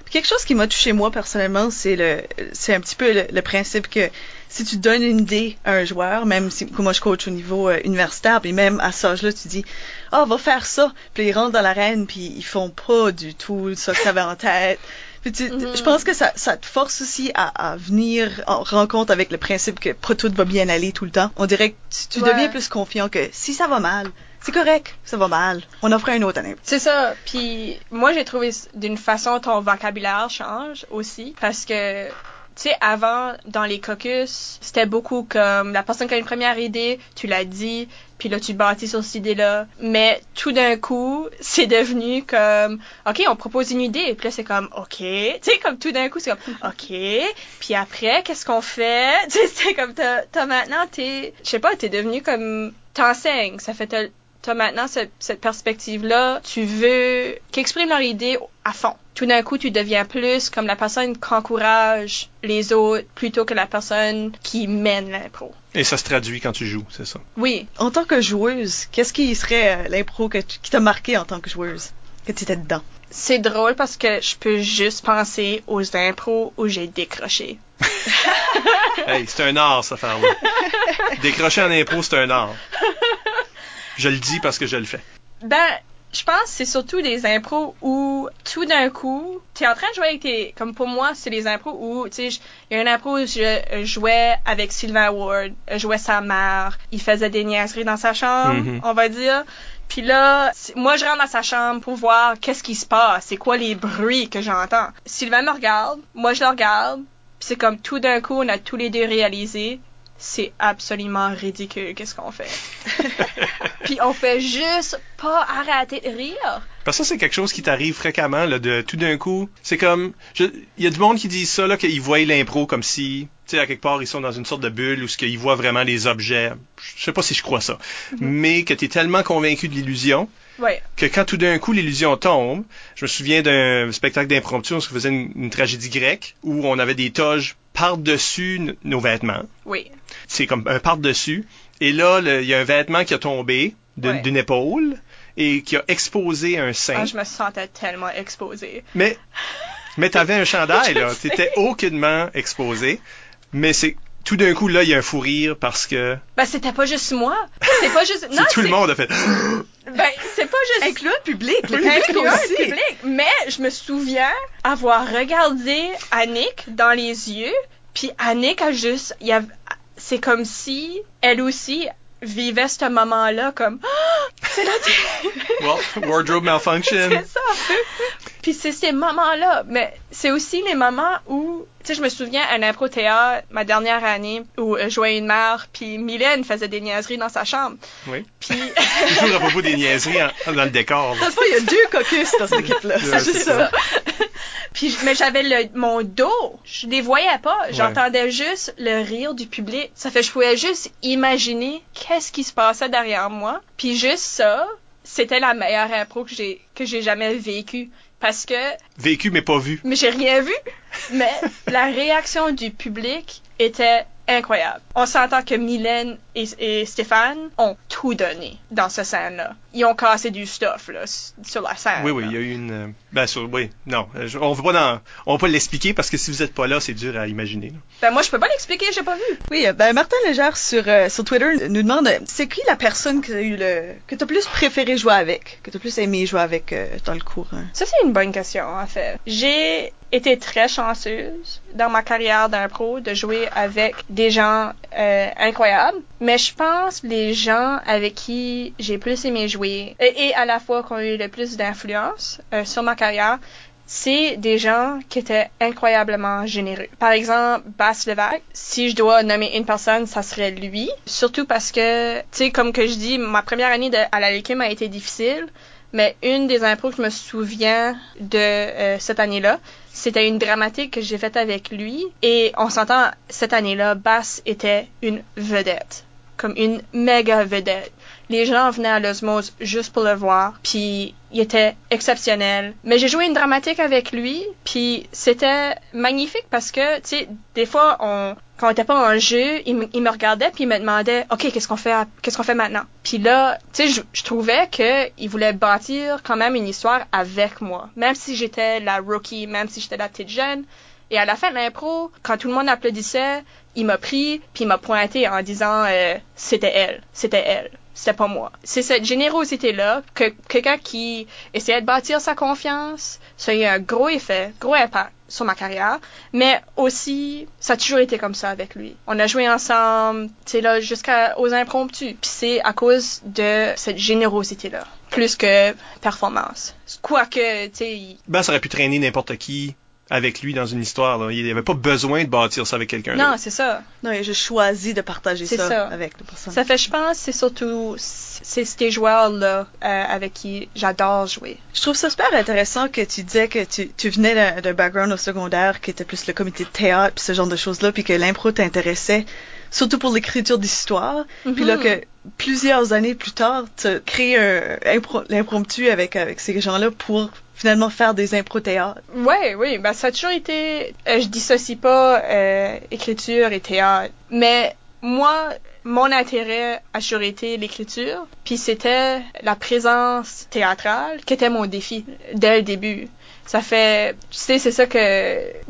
Quelque chose qui m'a touché moi personnellement, c'est le, c'est un petit peu le, principe que si tu donnes une idée à un joueur, même si moi je coach au niveau euh, universitaire, puis même à cet âge-là, tu dis ah va faire ça, puis ils rentrent dans l'arène, puis ils font pas du tout ça que t'avais en tête. Puis tu- Mhm. je pense que ça, ça te force aussi à, à venir en rencontre avec le principe que pas tout va bien aller tout le temps. On dirait que tu, tu Ouais. deviens plus confiant que si ça va mal, c'est correct, ça va mal, on en fera un autre année. C'est ça. Puis moi, j'ai trouvé d'une façon ton vocabulaire change aussi parce que tu sais, avant, dans les caucus, c'était beaucoup comme la personne qui a une première idée, tu l'as dit, puis là, tu bâtis sur cette idée-là. Mais tout d'un coup, c'est devenu comme, OK, on propose une idée, puis là, c'est comme, OK. Tu sais, comme tout d'un coup, c'est comme, OK. Puis après, qu'est-ce qu'on fait? Tu sais, c'est comme, t'as maintenant, t'es, je sais pas, t'es devenu comme, t'enseignes. Ça fait, t'as maintenant cette, perspective-là, tu veux qu'ils leur idée à fond. Tout d'un coup, tu deviens plus comme la personne qui encourage les autres plutôt que la personne qui mène l'impro. Et ça se traduit quand tu joues, c'est ça? Oui, En tant que joueuse, qu'est-ce qui serait euh, l'impro que tu- qui t'a marqué en tant que joueuse? Que tu étais dedans? c'est drôle parce que je peux juste penser aux impros où j'ai décroché. Hey, c'est un art, cette affaire-là. Décrocher en impro, c'est un art. Je le dis parce que je le fais. Ben, je pense que c'est surtout des impros où tout d'un coup, t'es en train de jouer avec tes... Comme pour moi, c'est des impros où, tu sais, il y a un impro où je jouais avec Sylvain Ward, je jouais sa mère, il faisait des niaiseries dans sa chambre, Mhm. on va dire. Puis là, moi, je rentre dans sa chambre pour voir qu'est-ce qui se passe, c'est quoi les bruits que j'entends. Sylvain me regarde, moi je le regarde, puis c'est comme tout d'un coup, on a tous les deux réalisé, c'est absolument ridicule qu'est-ce qu'on fait? Puis on fait juste pas arrêter de rire. Parce que ça, c'est quelque chose qui t'arrive fréquemment, là, de tout d'un coup. C'est comme, il y a du monde qui dit ça, là, qu'ils voient l'impro comme si, tu sais, à quelque part, ils sont dans une sorte de bulle où ce qu'ils voient vraiment les objets. Je sais pas si je crois ça. Mais que t'es tellement convaincu de l'illusion Ouais. que quand tout d'un coup l'illusion tombe, je me souviens d'un spectacle d'impromptu où on se faisait une, une tragédie grecque où on avait des toges par-dessus nos vêtements. Oui. C'est comme un par-dessus. Et là, il y a un vêtement qui a tombé d'une Ouais. épaule et qui a exposé un sein. Ah, je me sentais tellement exposée. Mais, mais t'avais un chandail, là. T'étais aucunement exposé. Mais c'est, tout d'un coup, là, il y a un fou rire parce que Ben, c'était pas juste moi. C'est pas juste. Non, c'est tout le monde a fait. Ben, c'est pas juste. Incluant le public. Le public incluant aussi. le public. Mais je me souviens avoir regardé Annick dans les yeux, puis Annick a juste, il y a, c'est comme si elle aussi vivait ce moment-là comme, c'est la Well, wardrobe malfunction. c'est ça. Puis c'est ces moments-là, mais c'est aussi les moments où, tu sais, je me souviens à un impro théâtre, ma dernière année, où euh, je jouais une mère, puis Mylène faisait des niaiseries dans sa chambre. Oui. Puis Toujours à propos des niaiseries en- dans le décor. Dans il y a deux caucus dans cette équipe-là. C'est juste ça. Puis, mais j'avais le, mon dos, je les voyais pas, j'entendais juste le rire du public. Ça fait je pouvais juste imaginer qu'est-ce qui se passait derrière moi. Puis juste ça, c'était la meilleure impro que j'ai que j'ai jamais vécue parce que Vécu mais pas vu. mais j'ai rien vu. Mais la réaction du public était incroyable. On s'entend que Mylène et, et Stéphane ont tout donné dans cette scène-là. Ils ont cassé du stuff là, sur la scène. Oui, oui, là. il y a eu une. euh, Ben, sur, oui, non. euh, je- on va pas dans, on va pas l'expliquer parce que si vous êtes pas là, c'est dur à imaginer. là. Ben moi je peux pas l'expliquer, j'ai pas vu. Oui, euh, ben Martin Légère sur, euh, sur Twitter nous demande c'est qui la personne que t'as eu le que t'as plus préféré jouer avec, que t'as plus aimé jouer avec euh, dans le cours. hein? Ça, c'est une bonne question, en fait. J'ai été très chanceuse dans ma carrière d'impro de jouer avec des gens euh, incroyables, mais je pense les gens avec qui j'ai plus aimé jouer et, à la fois qui ont eu le plus d'influence euh, sur ma carrière, c'est des gens qui étaient incroyablement généreux. Par exemple, Bass Levac, si je dois nommer une personne, ça serait lui. Surtout parce que, tu sais, comme que je dis, ma première année à la Léquim a été difficile, mais une des impros que je me souviens de euh, cette année-là, c'était une dramatique que j'ai faite avec lui. Et on s'entend, cette année-là, Bass était une vedette. Comme une méga vedette. Les gens venaient à l'osmose juste pour le voir. Puis il était exceptionnel. Mais j'ai joué une dramatique avec lui. Puis c'était magnifique parce que, tu sais, des fois, on, quand on était pas en jeu, il, me- regardait puis il me demandait, OK, qu'est-ce qu'on fait, qu'est-ce qu'on fait maintenant? Puis là, tu sais, je, trouvais que il voulait bâtir quand même une histoire avec moi. Même si j'étais la rookie, même si j'étais la petite jeune. Et à la fin de l'impro, quand tout le monde applaudissait, il m'a pris puis il m'a pointé en disant euh, c'était elle, c'était elle, c'était pas moi. C'est cette générosité là que quelqu'un qui essayait de bâtir sa confiance, ça a eu un gros effet, gros impact sur ma carrière, mais aussi ça a toujours été comme ça avec lui. On a joué ensemble, tu sais là jusqu'aux impromptus, puis c'est à cause de cette générosité là, plus que performance. Quoique, tu sais, Ben, ça aurait pu traîner n'importe qui avec lui dans une histoire. Là. Il n'y avait pas besoin de bâtir ça avec quelqu'un non, c'est ça. Non, juste choisi de partager C'est ça, ça. avec la personne. Ça fait, je pense, c'est surtout c'est ces joueurs-là euh, avec qui j'adore jouer. Je trouve ça super intéressant que tu disais que tu, tu venais d'un- background au secondaire qui était plus le comité de théâtre puis ce genre de choses-là puis que l'impro t'intéressait surtout pour l'écriture d'histoire puis là Mhm. que plusieurs années plus tard tu as créé un impro- l'impromptu avec avec ces gens-là pour finalement faire des impro théâtres. Ouais, oui, ben ça a toujours été. euh, je dissocie pas euh, écriture et théâtre, mais moi, mon intérêt a toujours été l'écriture, puis c'était la présence théâtrale qui était mon défi dès le début. Ça fait, tu sais, c'est ça que,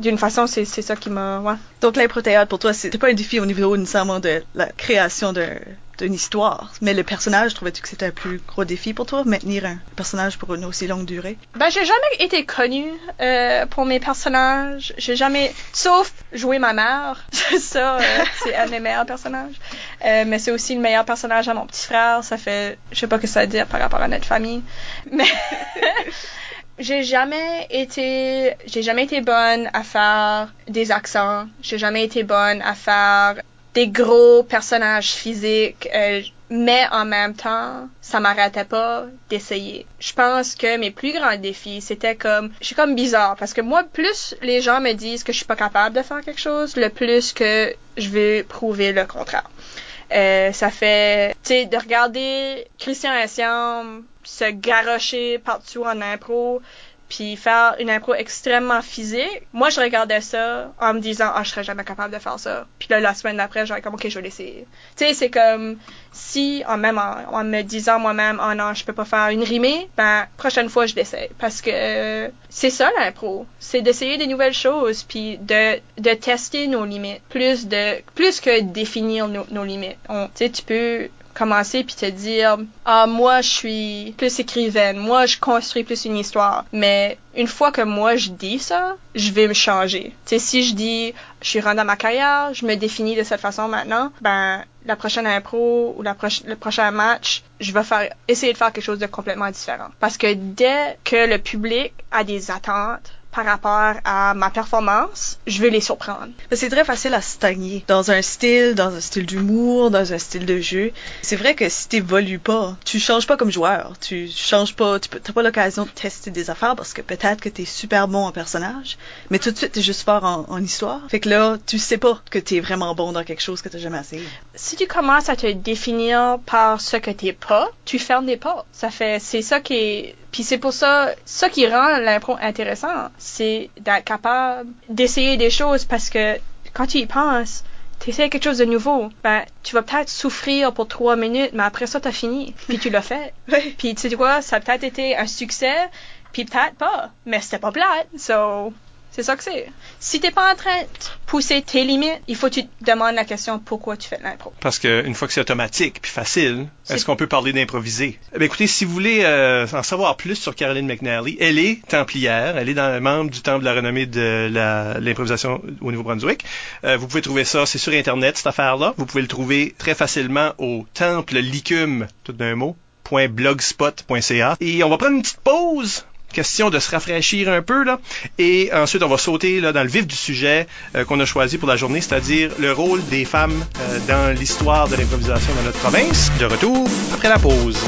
d'une façon, c'est c'est ça qui m'a, ouais. Donc l'impro théâtre pour toi c'était pas un défi au niveau nécessairement de la création d'un d'une histoire, mais le personnage, trouvais-tu que c'était un plus gros défi pour toi, maintenir un personnage pour une aussi longue durée? Ben, j'ai jamais été connue euh, pour mes personnages. J'ai jamais, sauf jouer ma mère. ça, euh, c'est un de mes meilleurs personnages. Euh, mais c'est aussi le meilleur personnage à mon petit frère. Ça fait, je sais pas que ça veut dire par rapport à notre famille, mais j'ai jamais été, j'ai jamais été bonne à faire des accents. J'ai jamais été bonne à faire des gros personnages physiques. euh, mais en même temps, ça m'arrêtait pas d'essayer. Je pense que mes plus grands défis, c'était comme, je suis comme bizarre parce que moi, plus les gens me disent que je suis pas capable de faire quelque chose, le plus que je vais prouver le contraire. Euh, ça fait, tu sais, de regarder Christian Essiam se garrocher partout en impro, puis faire une impro extrêmement physique, moi, je regardais ça en me disant, ah, je serais jamais capable de faire ça. Puis là, la semaine d'après, j'aurais comme, ok, je vais l'essayer. Tu sais, c'est comme, si, en même, en, me disant moi-même, oh non, je peux pas faire une rimée, ben, prochaine fois, je l'essaye. Parce que c'est ça, l'impro. C'est d'essayer des nouvelles choses, puis de, de tester nos limites. Plus de, plus que définir nos, nos limites. Tu sais, tu peux commencer puis te dire ah moi je suis plus écrivaine moi je construis plus une histoire. Mais une fois que moi je dis ça je vais me changer. Tu sais si je dis je suis rendue à ma carrière je me définis de cette façon maintenant ben la prochaine impro ou la le prochain match je vais faire essayer de faire quelque chose de complètement différent. Parce que dès que le public a des attentes par rapport à ma performance, je veux les surprendre. C'est très facile à stagner dans un style, dans un style d'humour, dans un style de jeu. C'est vrai que si t'évolues pas, tu changes pas comme joueur, tu changes pas, tu t'as pas l'occasion de tester des affaires parce que peut-être que t'es super bon en personnage, mais tout de suite t'es juste fort en, en, histoire. Fait que là, tu sais pas que t'es vraiment bon dans quelque chose que t'as jamais essayé. Si tu commences à te définir par ce que t'es pas, tu fermes des portes. Ça fait, c'est ça qui est puis c'est pour ça, ça qui rend l'impro intéressant, c'est d'être capable d'essayer des choses parce que quand tu y penses, tu essaies quelque chose de nouveau, ben, tu vas peut-être souffrir pour trois minutes, mais après ça, t'as fini. Puis tu l'as fait. Puis tu sais quoi, ça a peut-être été un succès, puis peut-être pas, mais c'était pas plate. So, c'est ça que c'est. Si t'es pas en train de pousser tes limites, il faut que tu te demandes la question pourquoi tu fais de l'impro? Parce qu'une fois que c'est automatique puis facile, est-ce qu'on peut parler d'improviser? Eh écoutez, si vous voulez euh, en savoir plus sur Caroline McNally, elle est templière, elle est dans, membre du Temple de la renommée de l'improvisation au Nouveau-Brunswick. Euh, vous pouvez trouver ça, c'est sur Internet, cette affaire-là. Vous pouvez le trouver très facilement au Temple tout d'un mot, .blogspot.ca. Et on va prendre une petite pause question de se rafraîchir un peu. Et ensuite, on va sauter dans le vif du sujet euh, qu'on a choisi pour la journée, c'est-à-dire le rôle des femmes euh, dans l'histoire de l'improvisation dans notre province. De retour après la pause.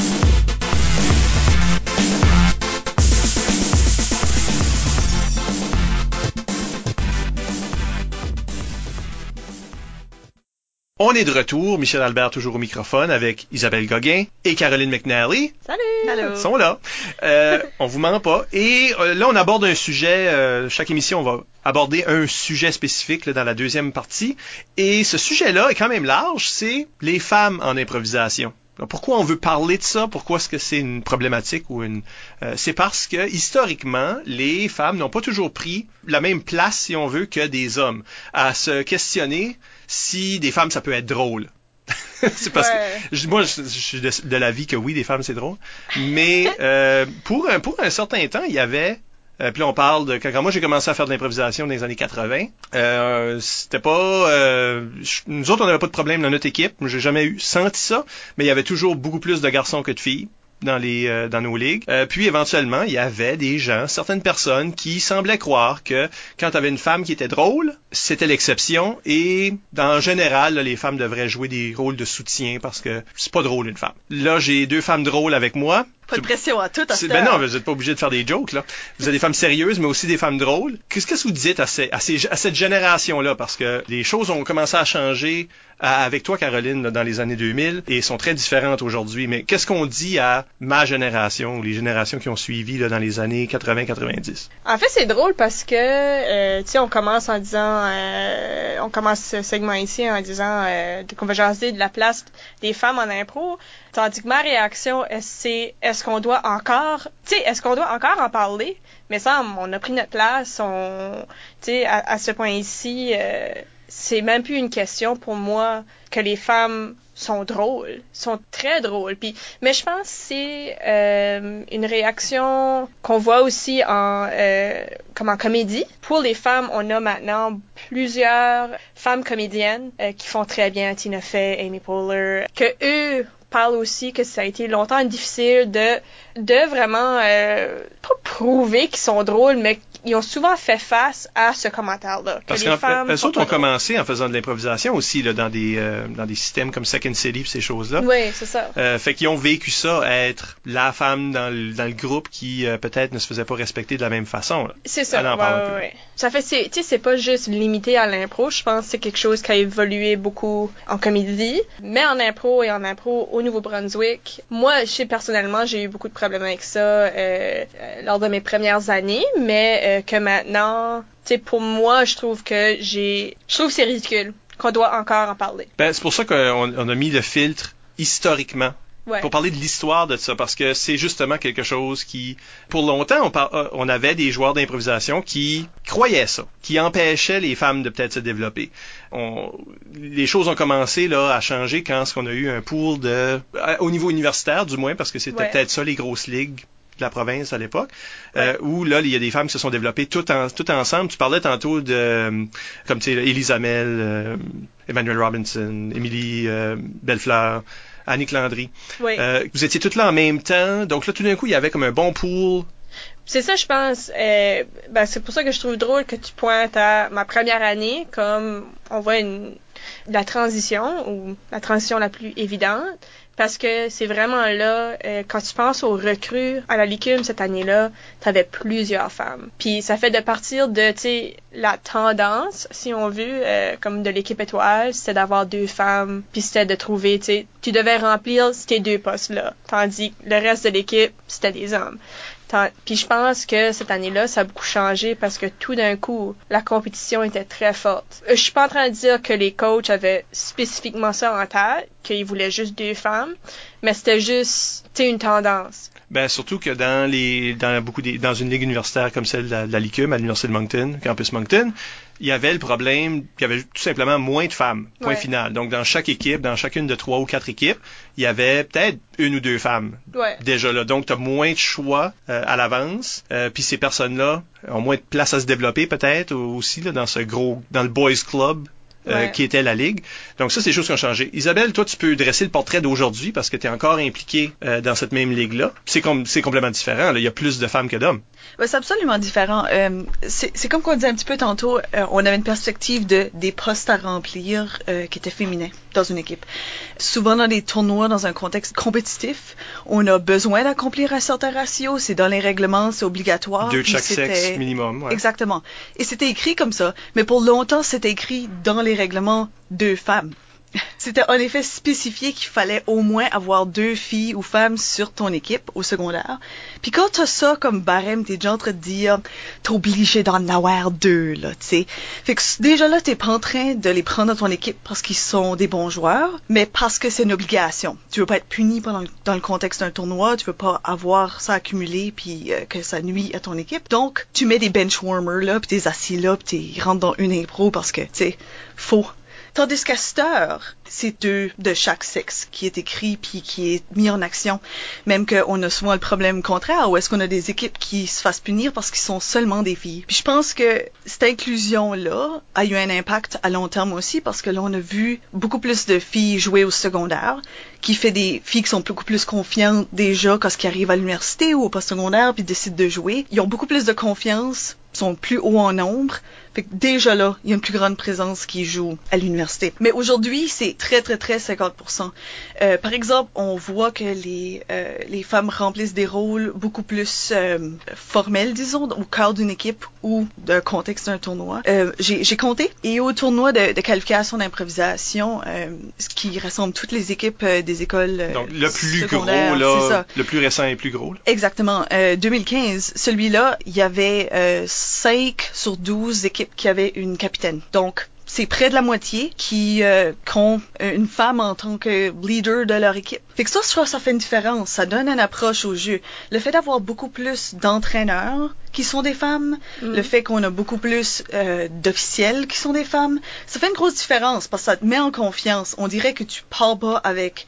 On est de retour, Michel Albert toujours au microphone avec Isabelle Gauguin et Caroline McNally. Salut! Ils sont là. Euh, on vous ment pas. Et euh, là, on aborde un sujet, euh, chaque émission, on va aborder un sujet spécifique dans la deuxième partie. Et ce sujet-là est quand même large, c'est les femmes en improvisation. pourquoi on veut parler de ça? Pourquoi est-ce que c'est une problématique ou une... Euh, c'est parce que, historiquement, les femmes n'ont pas toujours pris la même place, si on veut, que des hommes. À se questionner si des femmes, ça peut être drôle. c'est parce que moi, je, suis de, l'avis que oui, des femmes, c'est drôle. Mais euh, pour, un, pour un certain temps, il y avait euh, puis on parle de quand, moi j'ai commencé à faire de l'improvisation dans les années 80. Euh, c'était pas, euh, nous autres on n'avait pas de problème dans notre équipe. J'ai jamais eu senti ça, mais il y avait toujours beaucoup plus de garçons que de filles dans les euh, dans nos ligues. Euh, puis éventuellement, il y avait des gens, certaines personnes qui semblaient croire que quand tu avais une femme qui était drôle, c'était l'exception et en général, les femmes devraient jouer des rôles de soutien parce que c'est pas drôle une femme. Là, j'ai deux femmes drôles avec moi. Pas de pression à tout à Ben non, vous n'êtes pas obligé de faire des jokes, là. Vous avez des femmes sérieuses, mais aussi des femmes drôles. Qu'est-ce que vous dites à, ces, à, ces, à cette génération-là? Parce que les choses ont commencé à changer avec toi, Caroline, dans les années 2000 et sont très différentes aujourd'hui. Mais qu'est-ce qu'on dit à ma génération ou les générations qui ont suivi là, dans les années 80-90? En fait, c'est drôle parce que, euh, tu sais, on commence en disant, euh, on commence ce segment ici en disant euh, qu'on va jaser de la place des femmes en impro. Tandis que ma réaction, c'est est-ce qu'on doit encore, tu sais, est-ce qu'on doit encore en parler? Mais ça, on a pris notre place, on, tu sais, à, ce point ici, euh, c'est même plus une question pour moi que les femmes sont drôles, sont très drôles. Puis, mais je pense que c'est euh, une réaction qu'on voit aussi en euh, comme en comédie. Pour les femmes, on a maintenant plusieurs femmes comédiennes euh, qui font très bien, Tina Fey, Amy Poehler, que eux parlent aussi que ça a été longtemps difficile de de vraiment euh, pas prouver qu'ils sont drôles, mais ils ont souvent fait face à ce commentaire-là. que Parce les qu'en femmes fait, sont autres ont commencé en faisant de l'improvisation aussi là, dans des euh, dans des systèmes comme Second City pis ces choses-là. Oui, c'est ça. Euh, fait qu'ils ont vécu ça, être la femme dans le, dans le groupe qui euh, peut-être ne se faisait pas respecter de la même façon. C'est ça. En ouais, parle un ouais, peu. ouais. Ça fait, tu sais, c'est pas juste limité à l'impro. Je pense que c'est quelque chose qui a évolué beaucoup en comédie, mais en impro et en impro au Nouveau-Brunswick. Moi, je sais personnellement, j'ai eu beaucoup de problèmes avec ça lors de mes premières années, mais euh, que maintenant, tu sais, pour moi, je trouve que j'ai, je trouve c'est ridicule qu'on doit encore en parler. Ben, c'est pour ça qu'on on a mis le filtre historiquement Ouais. pour parler de l'histoire de ça, parce que c'est justement quelque chose qui, pour longtemps, on, par- euh, on avait des joueurs d'improvisation qui croyaient ça, qui empêchaient les femmes de peut-être se développer. On- les choses ont commencé là à changer quand ce qu'on a eu un pool de, à- au niveau universitaire du moins, parce que c'était Ouais. peut-être ça les grosses ligues de la province à l'époque, euh, où là il y a des femmes qui se sont développées toutes en, toutes ensemble. Tu parlais tantôt de, euh, comme tu sais, Elisa Mel, euh, Emmanuel Robinson, Émilie euh, Bellefleur, Annick Landry. Oui. Vous étiez toutes là en même temps, donc là tout d'un coup il y avait comme un bon pool. C'est ça, je pense. Euh, ben, c'est pour ça que je trouve drôle que tu pointes à ma première année comme on voit une, la transition ou la transition la plus évidente. Parce que c'est vraiment là, euh, quand tu penses aux recrues à la Licume cette année-là, t'avais plusieurs femmes. Puis ça fait de partir de, tu sais, la tendance, si on veut, euh, comme de l'équipe étoile, c'était d'avoir deux femmes, puis c'était de trouver, tu sais, tu devais remplir ces deux postes-là. Tandis que le reste de l'équipe, c'était des hommes. Puis je pense que cette année-là, ça a beaucoup changé parce que tout d'un coup, la compétition était très forte. Euh, Je suis pas en train de dire que les coachs avaient spécifiquement ça en tête, qu'ils voulaient juste deux femmes, mais c'était juste, une tendance. Ben surtout que dans les dans beaucoup des dans une ligue universitaire comme celle de la, de la LICUM à l'université de Moncton, campus Moncton, il y avait le problème qu'il y avait tout simplement moins de femmes. Point Ouais. final. Donc dans chaque équipe, dans chacune de trois ou quatre équipes, il y avait peut-être une ou deux femmes Ouais. déjà là. Donc, tu as moins de choix euh, à l'avance. Euh, Puis ces personnes-là ont moins de place à se développer peut-être aussi là, dans ce gros, dans le boys club. Euh, Ouais. qui était la ligue. Donc ça, c'est des choses qui ont changé. Isabelle, toi, tu peux dresser le portrait d'aujourd'hui parce que tu es encore impliquée euh, dans cette même ligue-là. C'est com c'est complètement différent. là. Il y a plus de femmes que d'hommes. C'est absolument différent. Euh, c'est comme qu'on disait un petit peu tantôt, euh, on avait une perspective de des postes à remplir euh, qui étaient féminins dans une équipe. Souvent dans des tournois, dans un contexte compétitif, on a besoin d'accomplir un certain ratio. C'est dans les règlements, c'est obligatoire. Deux de chaque sexe minimum. ouais. Exactement. Et c'était écrit comme ça. Mais pour longtemps, c'était écrit dans les règlements deux femmes. C'était en effet spécifié qu'il fallait au moins avoir deux filles ou femmes sur ton équipe au secondaire. Puis quand t'as ça comme barème, t'es déjà en train de dire, t'es obligé d'en avoir deux, là, tu sais. Fait que déjà là, t'es pas en train de les prendre dans ton équipe parce qu'ils sont des bons joueurs, mais parce que c'est une obligation. Tu veux pas être puni pendant, dans le contexte d'un tournoi, tu veux pas avoir ça accumulé puis euh, que ça nuit à ton équipe. Donc, tu mets des benchwarmers là, puis t'es assis là, puis t'es rentres dans une impro parce que, tu sais, faut. Tandis qu'à cette heure, c'est deux de chaque sexe qui est écrit puis qui est mis en action. Même qu'on a souvent le problème contraire, où est-ce qu'on a des équipes qui se fassent punir parce qu'ils sont seulement des filles. Puis je pense que cette inclusion-là a eu un impact à long terme aussi, parce que là, on a vu beaucoup plus de filles jouer au secondaire, qui fait des filles qui sont beaucoup plus confiantes déjà quand ils arrivent à l'université ou au post-secondaire puis décident de jouer. Ils ont beaucoup plus de confiance, sont plus hauts en nombre. Fait que déjà là, il y a une plus grande présence qui joue à l'université. Mais aujourd'hui, c'est très, très, très 50%. Euh, par exemple, on voit que les, euh, les femmes remplissent des rôles beaucoup plus euh, formels, disons, au cœur d'une équipe ou d'un contexte d'un tournoi. Euh, J'ai compté. Et au tournoi de, de qualification d'improvisation, euh, ce qui rassemble toutes les équipes euh, des écoles Donc le plus gros, secondaires, c'est ça. là, le plus récent et plus gros. là. Exactement. Euh, 2015, celui-là, il y avait euh, 5 sur 12 équipes qui avaient une capitaine. Donc, c'est près de la moitié qui, euh, qui ont euh, une femme en tant que leader de leur équipe. Fait que ça, je trouve ça fait une différence. Ça donne une approche au jeu. Le fait d'avoir beaucoup plus d'entraîneurs qui sont des femmes, Mhm. le fait qu'on a beaucoup plus euh, d'officiels qui sont des femmes, ça fait une grosse différence parce que ça te met en confiance. On dirait que tu pars pas avec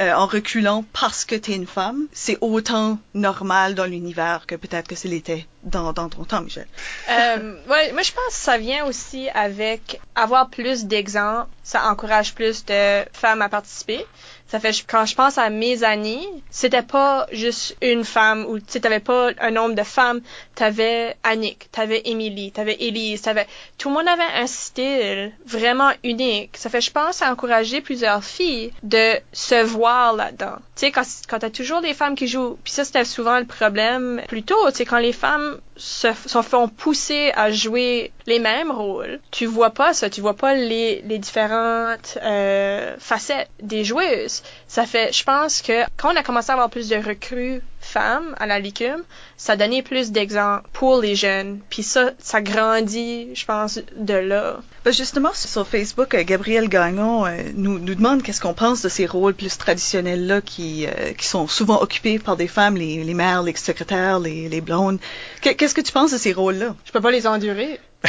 euh, en reculant parce que tu es une femme, c'est autant normal dans l'univers que peut-être que ce l'était dans, dans ton temps, Michel. Euh, ouais, moi je pense que ça vient aussi avec avoir plus d'exemples, ça encourage plus de femmes à participer. Ça fait quand je pense à mes années, c'était pas juste une femme ou tu t'avais pas un nombre de femmes, t'avais Annick, t'avais Emily, t'avais Elise, t'avais tout le monde avait un style vraiment unique. Ça fait je pense à encourager plusieurs filles de se voir là-dedans. Tu sais quand quand t'as toujours des femmes qui jouent, puis ça c'était souvent le problème plus tôt, tu sais quand les femmes se, font pousser à jouer les mêmes rôles, tu vois pas ça, tu vois pas les, les différentes euh, facettes des joueuses. Ça fait, je pense que quand on a commencé à avoir plus de recrues femmes à la licume, ça donné plus d'exemples pour les jeunes. Puis ça, ça grandit, je pense, de là. Ben justement, sur Facebook, euh, Gabriel Gagnon euh, nous, nous demande qu'est-ce qu'on pense de ces rôles plus traditionnels-là qui, euh, qui sont souvent occupés par des femmes, les, les mères, les secrétaires, les, les blondes. Qu'est-ce que tu penses de ces rôles-là? Je peux pas les endurer.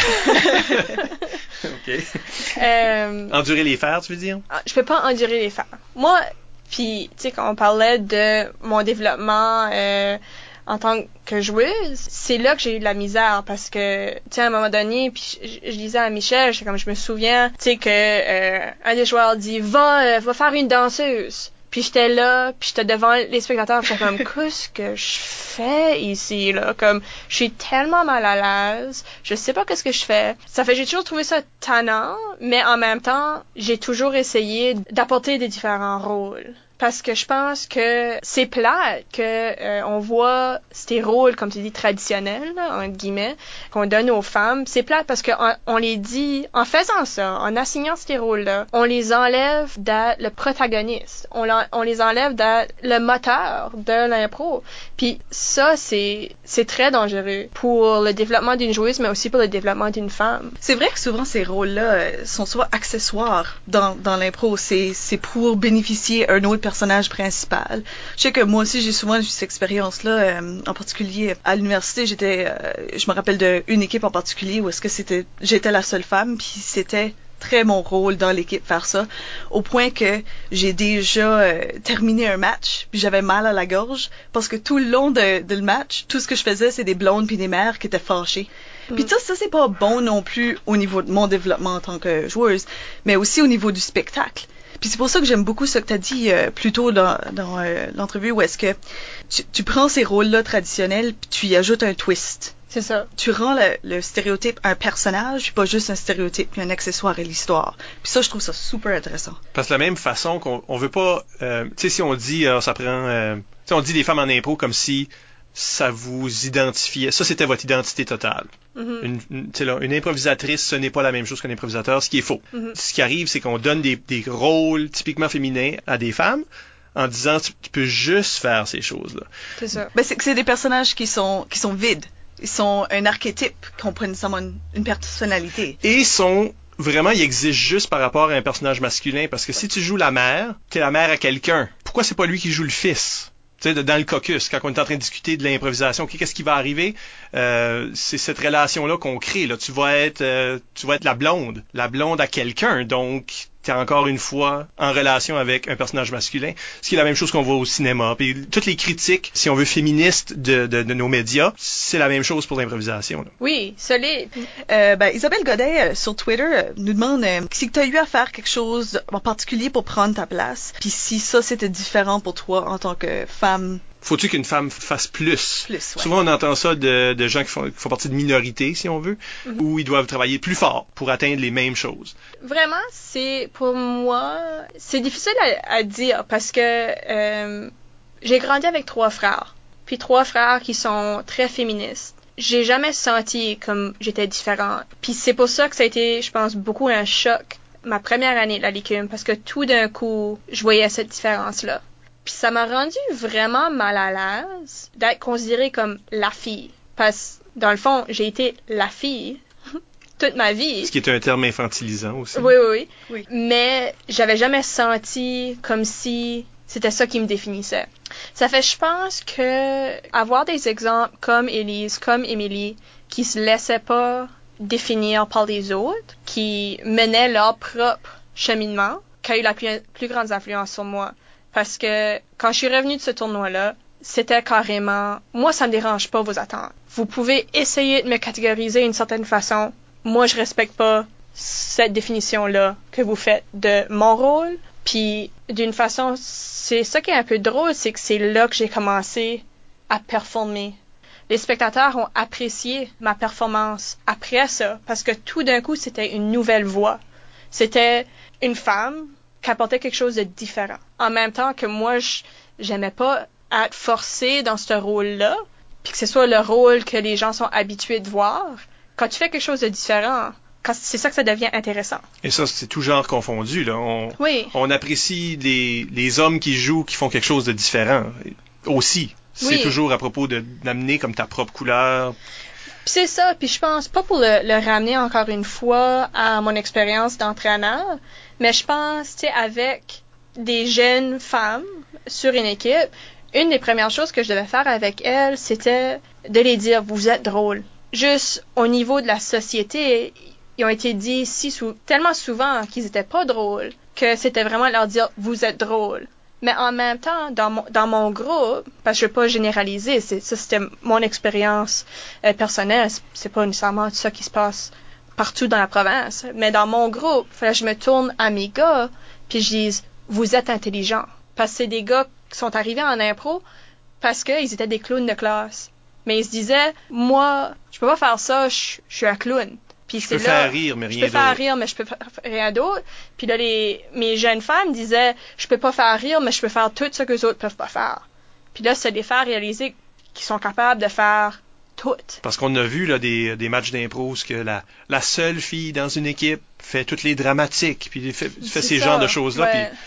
OK. Euh, Endurer les fers, tu veux dire? Ah, je peux pas endurer les femmes. Moi, puis tu sais quand on parlait de mon développement euh, en tant que joueuse, c'est là que j'ai eu de la misère parce que tu sais à un moment donné, puis je, disais à Michel, j'étais comme je me souviens, tu sais que euh, un des joueurs dit va euh, va faire une danseuse. Puis j'étais là, puis j'étais devant les spectateurs, j'étais comme qu'est-ce que je fais ici là, comme je suis tellement mal à l'aise, je sais pas qu'est-ce que je fais. Ça fait j'ai toujours trouvé ça tannant, mais en même temps, j'ai toujours essayé d'apporter des différents rôles parce que je pense que c'est plate que euh, on voit ces rôles comme tu dis traditionnels là, entre guillemets qu'on donne aux femmes. C'est plate parce que on, les dit en faisant ça en assignant ces rôles là on les enlève d'être le protagoniste. On, les enlève d'être le moteur de l'impro. Puis ça c'est c'est très dangereux pour le développement d'une joueuse mais aussi pour le développement d'une femme. C'est vrai que souvent ces rôles là sont soit accessoires dans dans l'impro. C'est c'est pour bénéficier un autre personnage principal. Je sais que moi aussi j'ai souvent eu cette expérience-là, euh, en particulier à l'université, j'étais, euh, je me rappelle d'une équipe en particulier où est-ce que c'était, j'étais la seule femme, puis c'était très mon rôle dans l'équipe faire ça, au point que j'ai déjà euh, terminé un match, puis j'avais mal à la gorge, parce que tout le long de, de le match, tout ce que je faisais, c'est des blondes puis des mères qui étaient fâchées. Puis ça, ça c'est pas bon non plus au niveau de mon développement en tant que joueuse, mais aussi au niveau du spectacle. Puis c'est pour ça que j'aime beaucoup ce que tu as dit euh, plus tôt dans, dans euh, l'entrevue où est-ce que tu, tu, prends ces rôles-là traditionnels puis tu y ajoutes un twist. C'est ça. Tu rends le, le, stéréotype un personnage puis pas juste un stéréotype puis un accessoire à l'histoire. Puis ça, je trouve ça super intéressant. Parce que de la même façon qu'on on veut pas... Euh, tu sais, si on dit, alors ça prend... tu sais, on dit des femmes en impro comme si ça vous identifiait. Ça, c'était votre identité totale. Mm -hmm. une, une, là, une, improvisatrice, ce n'est pas la même chose qu'un improvisateur, ce qui est faux. Mm -hmm. Ce qui arrive, c'est qu'on donne des, des, rôles typiquement féminins à des femmes en disant tu, tu peux juste faire ces choses-là. C'est ça. Ben, c'est des personnages qui sont, qui sont vides. Ils sont un archétype, ont nécessairement une, une personnalité. Et sont vraiment, ils existent juste par rapport à un personnage masculin. Parce que si tu joues la mère, t'es la mère à quelqu'un. Pourquoi c'est pas lui qui joue le fils? Tu sais, dans le caucus, quand on est en train de discuter de l'improvisation, qu'est-ce qui va arriver? Euh, C'est cette relation-là qu'on crée. Là, tu vas être, euh, tu vas être la blonde, la blonde à quelqu'un. Donc, encore une fois en relation avec un personnage masculin, ce qui est la même chose qu'on voit au cinéma. Puis toutes les critiques, si on veut féministes de, nos médias, c'est la même chose pour l'improvisation. Oui, solide. Euh, ben, Isabelle Godet euh, sur Twitter euh, nous demande si tu as eu à faire quelque chose en particulier pour prendre ta place, puis si ça c'était différent pour toi en tant que femme faut-tu qu'une femme fasse plus? plus ouais. Souvent, on entend ça de, de gens qui font, qui font, partie de minorités, si on veut, mm -hmm. où ils doivent travailler plus fort pour atteindre les mêmes choses. Vraiment, c'est pour moi, c'est difficile à, à, dire parce que euh, j'ai grandi avec trois frères, puis trois frères qui sont très féministes. J'ai jamais senti comme j'étais différente. Puis c'est pour ça que ça a été, je pense, beaucoup un choc ma première année de la licume parce que tout d'un coup, je voyais cette différence-là. Puis ça m'a rendu vraiment mal à l'aise d'être considérée comme la fille. Parce dans le fond, j'ai été la fille toute ma vie. Ce qui est un terme infantilisant aussi. Oui, oui, oui. oui. Mais j'avais jamais senti comme si c'était ça qui me définissait. Ça fait, je pense que avoir des exemples comme Elise, comme Emily, qui se laissaient pas définir par les autres, qui menaient leur propre cheminement, qui a eu la plus, plus grande influence sur moi parce que quand je suis revenue de ce tournoi-là, c'était carrément, moi, ça me dérange pas vos attentes. Vous pouvez essayer de me catégoriser d'une certaine façon. Moi, je respecte pas cette définition-là que vous faites de mon rôle, Puis d'une façon, c'est ça qui est un peu drôle, c'est que c'est là que j'ai commencé à performer. Les spectateurs ont apprécié ma performance après ça, parce que tout d'un coup, c'était une nouvelle voix. C'était une femme qui apportait quelque chose de différent. En même temps que moi, j'aimais pas être forcée dans ce rôle-là, puis que ce soit le rôle que les gens sont habitués de voir. Quand tu fais quelque chose de différent, c'est ça que ça devient intéressant. Et ça, c'est tout genre confondu. Là. On, oui. on apprécie les, les hommes qui jouent, qui font quelque chose de différent aussi. C'est toujours à propos de d'amener comme ta propre couleur. c'est ça, puis je pense pas pour le, le, ramener encore une fois à mon expérience d'entraîneur, mais je pense, tu sais, avec des jeunes femmes sur une équipe, une des premières choses que je devais faire avec elles, c'était de les dire, vous êtes drôles. Juste au niveau de la société, ils ont été dit si sou tellement souvent qu'ils étaient pas drôles que c'était vraiment leur dire vous êtes drôles. Mais en même temps, dans mon, dans mon groupe, parce que je vais pas généraliser, ça c'était mon expérience euh, personnelle, c'est pas nécessairement ça qui se passe partout dans la province, mais dans mon groupe, je me tourne à mes gars, puis je dise, vous êtes intelligents. Parce que c'est des gars qui sont arrivés en impro parce qu'ils étaient des clowns de classe. Mais ils se disaient, moi, je peux pas faire ça, je suis un clown. Puis je peux faire rire, mais rien d'autre. Je peux faire rire, mais je peux faire rien d'autre. Puis là, les, mes jeunes femmes disaient, je peux pas faire rire, mais je peux faire tout ce que les autres peuvent pas faire. Puis là, c'est les faire réaliser qu'ils sont capables de faire tout. Parce qu'on a vu là des, des matchs d'impro que la, la seule fille dans une équipe fait toutes les dramatiques, puis fait, fait ces genres de choses-là. Puis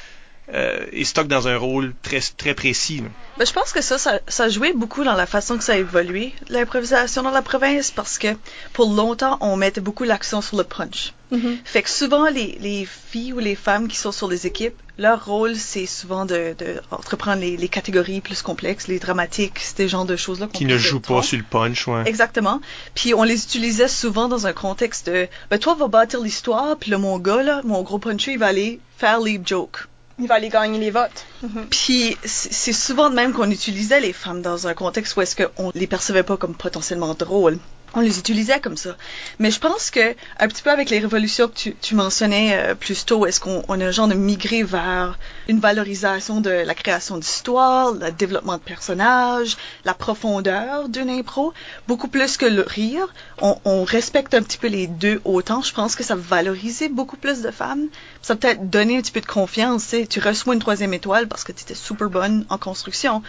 euh, et stocke dans un rôle très, très précis. Ben, je pense que ça, ça, ça jouait beaucoup dans la façon que ça a évolué, l'improvisation dans la province, parce que pour longtemps, on mettait beaucoup l'accent sur le punch. Mm-hmm. Fait que souvent, les, les filles ou les femmes qui sont sur les équipes, leur rôle, c'est souvent de, de entreprendre les, les, catégories plus complexes, les dramatiques, ces genres de choses-là. Qui ne jouent pas sur le punch, ouais. Exactement. Puis on les utilisait souvent dans un contexte de, ben toi, va bâtir l'histoire, puis le mon gars, là, mon gros puncher, il va aller faire les jokes il va aller gagner les votes. Mhm. Puis c'est souvent de même qu'on utilisait les femmes dans un contexte où est-ce qu'on les percevait pas comme potentiellement drôles on les utilisait comme ça. Mais je pense que un petit peu avec les révolutions que tu, tu mentionnais euh, plus tôt, est-ce qu'on on a un genre de migré vers une valorisation de la création d'histoire, le développement de personnages, la profondeur d'une impro, beaucoup plus que le rire. On, on, respecte un petit peu les deux autant. Je pense que ça valorisait beaucoup plus de femmes. Ça peut-être donné un petit peu de confiance. Tu reçois une troisième étoile parce que tu étais super bonne en construction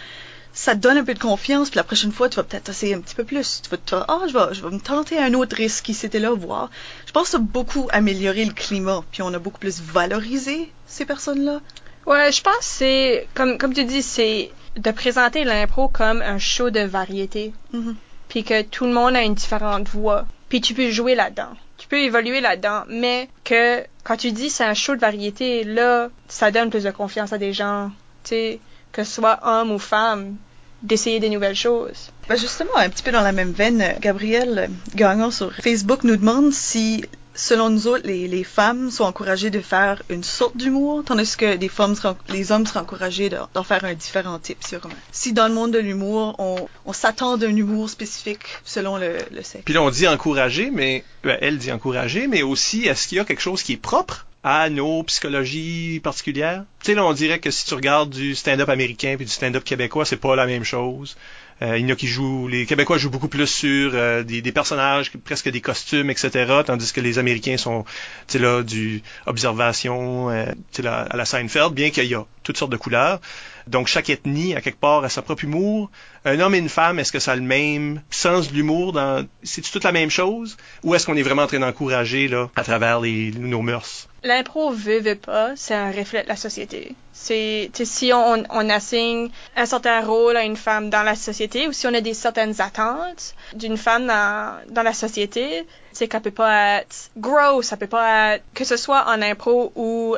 ça te donne un peu de confiance, puis la prochaine fois, tu vas peut-être essayer un petit peu plus. Tu vas te ah, je vais, je vais me tenter un autre risque qui c'était là, voir. Je pense que ça a beaucoup amélioré le climat, puis on a beaucoup plus valorisé ces personnes-là. Ouais, je pense que c'est, comme, comme tu dis, c'est de présenter l'impro comme un show de variété. Mm-hmm. Puis que tout le monde a une différente voix. Puis tu peux jouer là-dedans. Tu peux évoluer là-dedans, mais que quand tu dis c'est un show de variété, là, ça donne plus de confiance à des gens. Tu sais, que ce soit homme ou femme, d'essayer des nouvelles choses. Ben justement, un petit peu dans la même veine, Gabriel Gagnon sur Facebook nous demande si, selon nous autres, les, les femmes sont encouragées de faire une sorte d'humour, tandis que les, femmes les hommes seraient encouragés d'en faire un différent type, sûrement. Si dans le monde de l'humour, on, on s'attend d'un humour spécifique selon le, le sexe. Puis là, on dit encourager, mais ben, elle dit encourager, mais aussi, est-ce qu'il y a quelque chose qui est propre à nos psychologies particulières. Tu sais, là, on dirait que si tu regardes du stand-up américain puis du stand-up québécois, c'est pas la même chose. Euh, il y en a qui jouent, les Québécois jouent beaucoup plus sur euh, des, personnages, presque des costumes, etc., tandis que les Américains sont, tu sais là, du observation, euh, tu sais à la Seinfeld, bien qu'il y a toutes sortes de couleurs. Donc chaque ethnie, à quelque part, a sa propre humour. Un homme et une femme, est-ce que ça a le même sens de l'humour dans, c'est toute la même chose, ou est-ce qu'on est vraiment en train d'encourager là, à travers les, nos mœurs? L'impro veut, pas, c'est un reflet de la société. C'est, si on, on assigne un certain rôle à une femme dans la société ou si on a des certaines attentes d'une femme dans, dans la société, c'est qu'elle peut pas être gross, ça peut pas être, que ce soit en impro ou,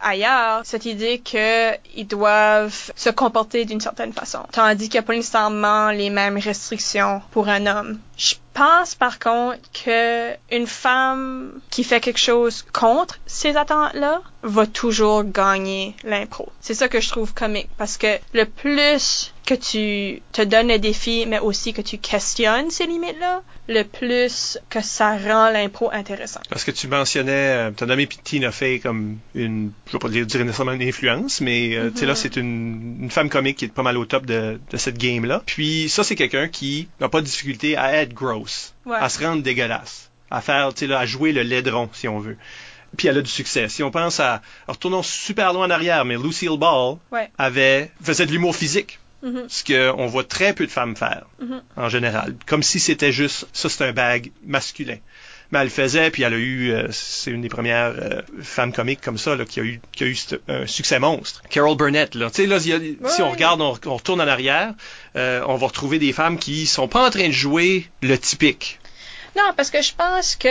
ailleurs, cette idée qu'ils doivent se comporter d'une certaine façon. Tandis qu'il n'y a pas nécessairement les mêmes restrictions pour un homme. Je pense par contre que une femme qui fait quelque chose contre ces attentes-là va toujours gagner l'impro. C'est ça que je trouve comique parce que le plus que tu te donnes le défi, mais aussi que tu questionnes ces limites-là, le plus que ça rend l'impro intéressant. Parce que tu mentionnais, tu as nommé Tina Fey comme une, je vais pas dire nécessairement une influence, mais tu sais là, c'est une, une, femme comique qui est pas mal au top de, de cette game-là. Puis ça, c'est quelqu'un qui n'a pas de difficulté à être gross, Ouais. à se rendre dégueulasse, à faire, tu sais là, à jouer le laidron, si on veut. Puis elle a du succès. Si on pense à, retournons super loin en arrière, mais Lucille Ball Ouais. avait, faisait de l'humour physique. Mhm. Ce qu'on voit très peu de femmes faire, Mhm. en général. Comme si c'était juste, ça c'est un bag masculin. Mais elle le faisait, puis elle a eu, euh, c'est une des premières euh, femmes comiques comme ça, là, qui a eu, qui a eu un succès monstre. Carol Burnett, là. Tu sais, là, il y a- si on regarde, on, on retourne en arrière, euh, on va retrouver des femmes qui sont pas en train de jouer le typique. Non, parce que je pense que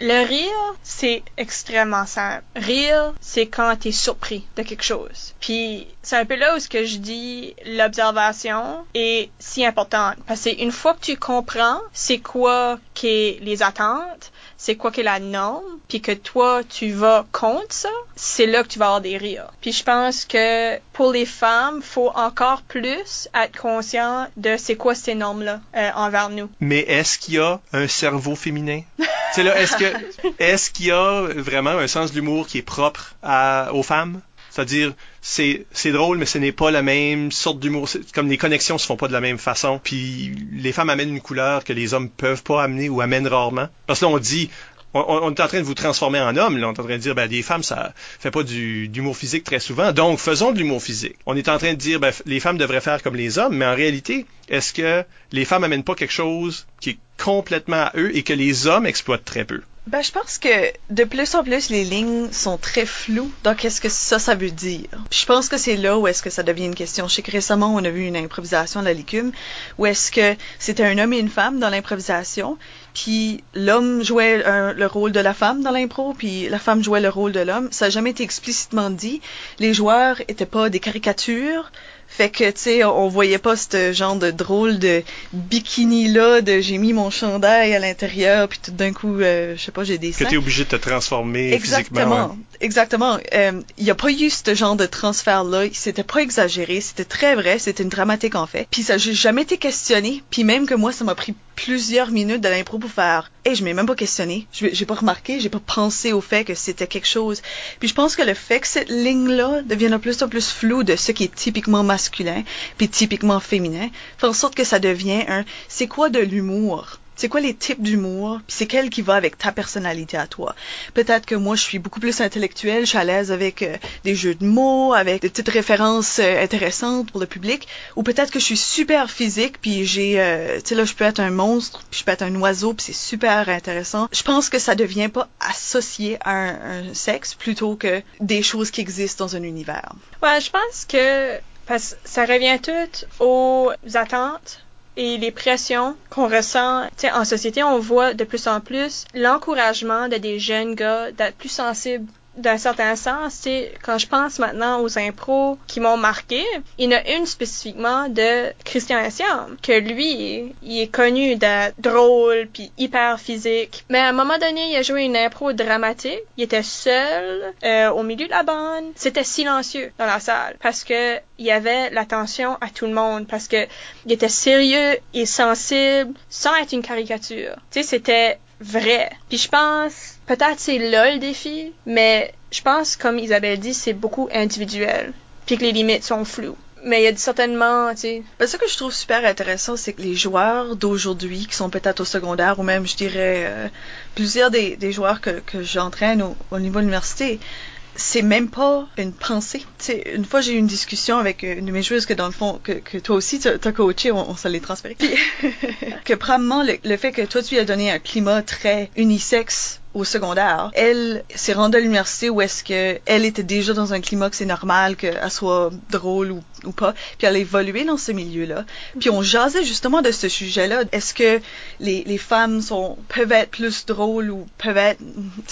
le rire, c'est extrêmement simple. Rire, c'est quand t'es surpris de quelque chose. Puis c'est un peu là où ce que je dis l'observation est si importante. Parce que une fois que tu comprends c'est quoi qu'est les attentes, c'est quoi qu'est la norme, puis que toi tu vas contre ça, c'est là que tu vas avoir des rires. Puis je pense que pour les femmes, faut encore plus être conscient de c'est quoi ces normes-là euh, envers nous. Mais est-ce qu'il y a un cerveau féminin? Là, est-ce que, est-ce qu'il y a vraiment un sens de l'humour qui est propre à, aux femmes? C'est-à-dire, c'est, c'est drôle, mais ce n'est pas la même sorte d'humour. Comme les connexions se font pas de la même façon. Puis les femmes amènent une couleur que les hommes peuvent pas amener ou amènent rarement. Parce que là, on dit, on, est en train de vous transformer en homme. Là. On est en train de dire, ben, des femmes, ça fait pas du, d'humour physique très souvent. Donc, faisons de l'humour physique. On est en train de dire, ben, les femmes devraient faire comme les hommes, mais en réalité, est-ce que les femmes amènent pas quelque chose qui est complètement à eux et que les hommes exploitent très peu? Ben, je pense que de plus en plus, les lignes sont très floues dans qu'est-ce que ça, ça veut dire? Je pense que c'est là où est-ce que ça devient une question. Je sais que récemment, on a vu une improvisation de la licume où est-ce que c'était un homme et une femme dans l'improvisation, puis l'homme jouait le rôle de la femme dans l'impro, puis la femme jouait le rôle de l'homme. Ça n'a jamais été explicitement dit. Les joueurs étaient pas des caricatures. Fait que, tu sais, on voyait pas ce genre de drôle de bikini-là, de j'ai mis mon chandail à l'intérieur, puis tout d'un coup, euh, je sais pas, j'ai des Que seins. tu es obligé de te transformer physiquement. Exactement, ouais. exactement. Euh, Il n'y a pas eu ce genre de transfert-là. C'était pas exagéré. C'était très vrai. C'était une dramatique en fait. Puis ça, j'ai jamais été questionné. Puis même que moi, ça m'a pris plusieurs minutes de l'impro pour faire. Et je m'ai même pas questionné. J'ai pas remarqué. J'ai pas pensé au fait que c'était quelque chose. Puis je pense que le fait que cette ligne-là devienne de plus en plus floue de ce qui est typiquement masculin, puis typiquement féminin, fait en sorte que ça devient un. C'est quoi de l'humour? C'est quoi les types d'humour? Puis c'est quel qui va avec ta personnalité à toi? Peut-être que moi, je suis beaucoup plus intellectuelle, je suis à l'aise avec euh, des jeux de mots, avec des petites références euh, intéressantes pour le public. Ou peut-être que je suis super physique, puis j'ai, euh, tu sais là, je peux être un monstre, puis je peux être un oiseau, puis c'est super intéressant. Je pense que ça devient pas associé à un, sexe plutôt que des choses qui existent dans un univers. Ouais, je pense que ça revient tout aux attentes et les pressions qu'on ressent. En société, on voit de plus en plus l'encouragement de des jeunes gars d'être plus sensibles d'un certain sens, sais, quand je pense maintenant aux impros qui m'ont marqué, il y en a une spécifiquement de Christian Essiam, que lui, il est connu d'être drôle puis hyper physique. Mais à un moment donné, il a joué une impro dramatique. Il était seul euh, au milieu de la bande. C'était silencieux dans la salle parce que il y avait l'attention à tout le monde parce que il était sérieux et sensible sans être une caricature. Tu sais, c'était vrai. Puis je pense, peut-être c'est là le défi, mais je pense, comme Isabelle dit, c'est beaucoup individuel. Puis que les limites sont floues. Mais il y a certainement, tu sais, Ben, ce que je trouve super intéressant, c'est que les joueurs d'aujourd'hui, qui sont peut-être au secondaire, ou même, je dirais, euh, plusieurs des, des joueurs que, que j'entraîne au, au niveau de l'université, c'est même pas une pensée. Tu sais, une fois, j'ai eu une discussion avec une de mes joueuses que, dans le fond, que, que toi aussi, tu as coaché, on, on se l'est transféré. Que probablement, le, le fait que toi, tu lui as donné un climat très unisexe au secondaire, elle s'est rendue à l'université où est-ce que elle était déjà dans un climat que c'est normal qu'elle soit drôle ou, ou pas, puis elle a évolué dans ce milieu-là. Puis on jasait justement de ce sujet-là. Est-ce que les, les femmes sont peuvent être plus drôles ou peuvent être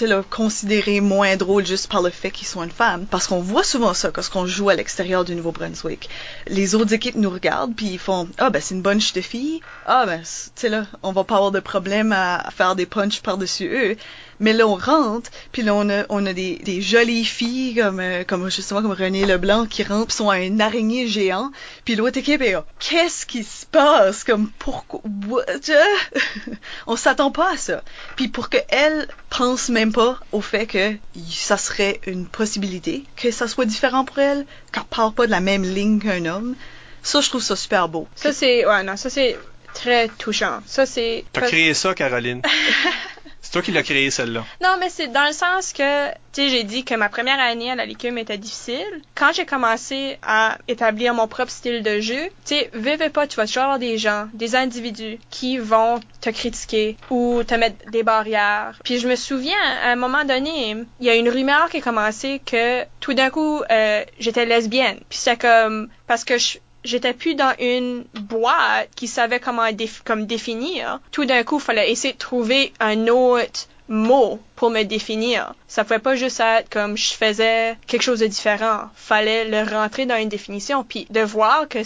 là, considérées moins drôles juste par le fait qu'ils sont une femme? Parce qu'on voit souvent ça quand on joue à l'extérieur du Nouveau-Brunswick. Les autres équipes nous regardent puis ils font ah ben c'est une bonne de fille. Ah ben tu sais là on va pas avoir de problème à, à faire des punches par-dessus eux. Mais là, on rentre, puis là, on a, on a des, jolies filles comme, euh, comme justement comme René Leblanc qui rentrent, sont un araignée géant, puis l'autre équipe est là, qu'est-ce qui se passe? Comme, pourquoi? on s'attend pas à ça. Puis pour que elle pense même pas au fait que ça serait une possibilité, que ça soit différent pour elle, qu'elle parle pas de la même ligne qu'un homme, ça, je trouve ça super beau. Ça, c'est, ouais, non, ça, c'est très touchant. Ça, c'est. T'as créé ça, Caroline. c'est toi qui l'as créé, celle-là. Non, mais c'est dans le sens que, tu sais, j'ai dit que ma première année à la Licume était difficile. Quand j'ai commencé à établir mon propre style de jeu, tu sais, veux pas, tu vas toujours avoir des gens, des individus qui vont te critiquer ou te mettre des barrières. Puis je me souviens, à un moment donné, il y a une rumeur qui a commencé que tout d'un coup, euh, j'étais lesbienne. Puis c'est comme, parce que je j'étais plus dans une boîte qui savait comment déf- comme définir. Tout d'un coup, il fallait essayer de trouver un autre mot pour me définir. Ça pouvait pas juste être comme je faisais quelque chose de différent. Fallait le rentrer dans une définition. Puis de voir que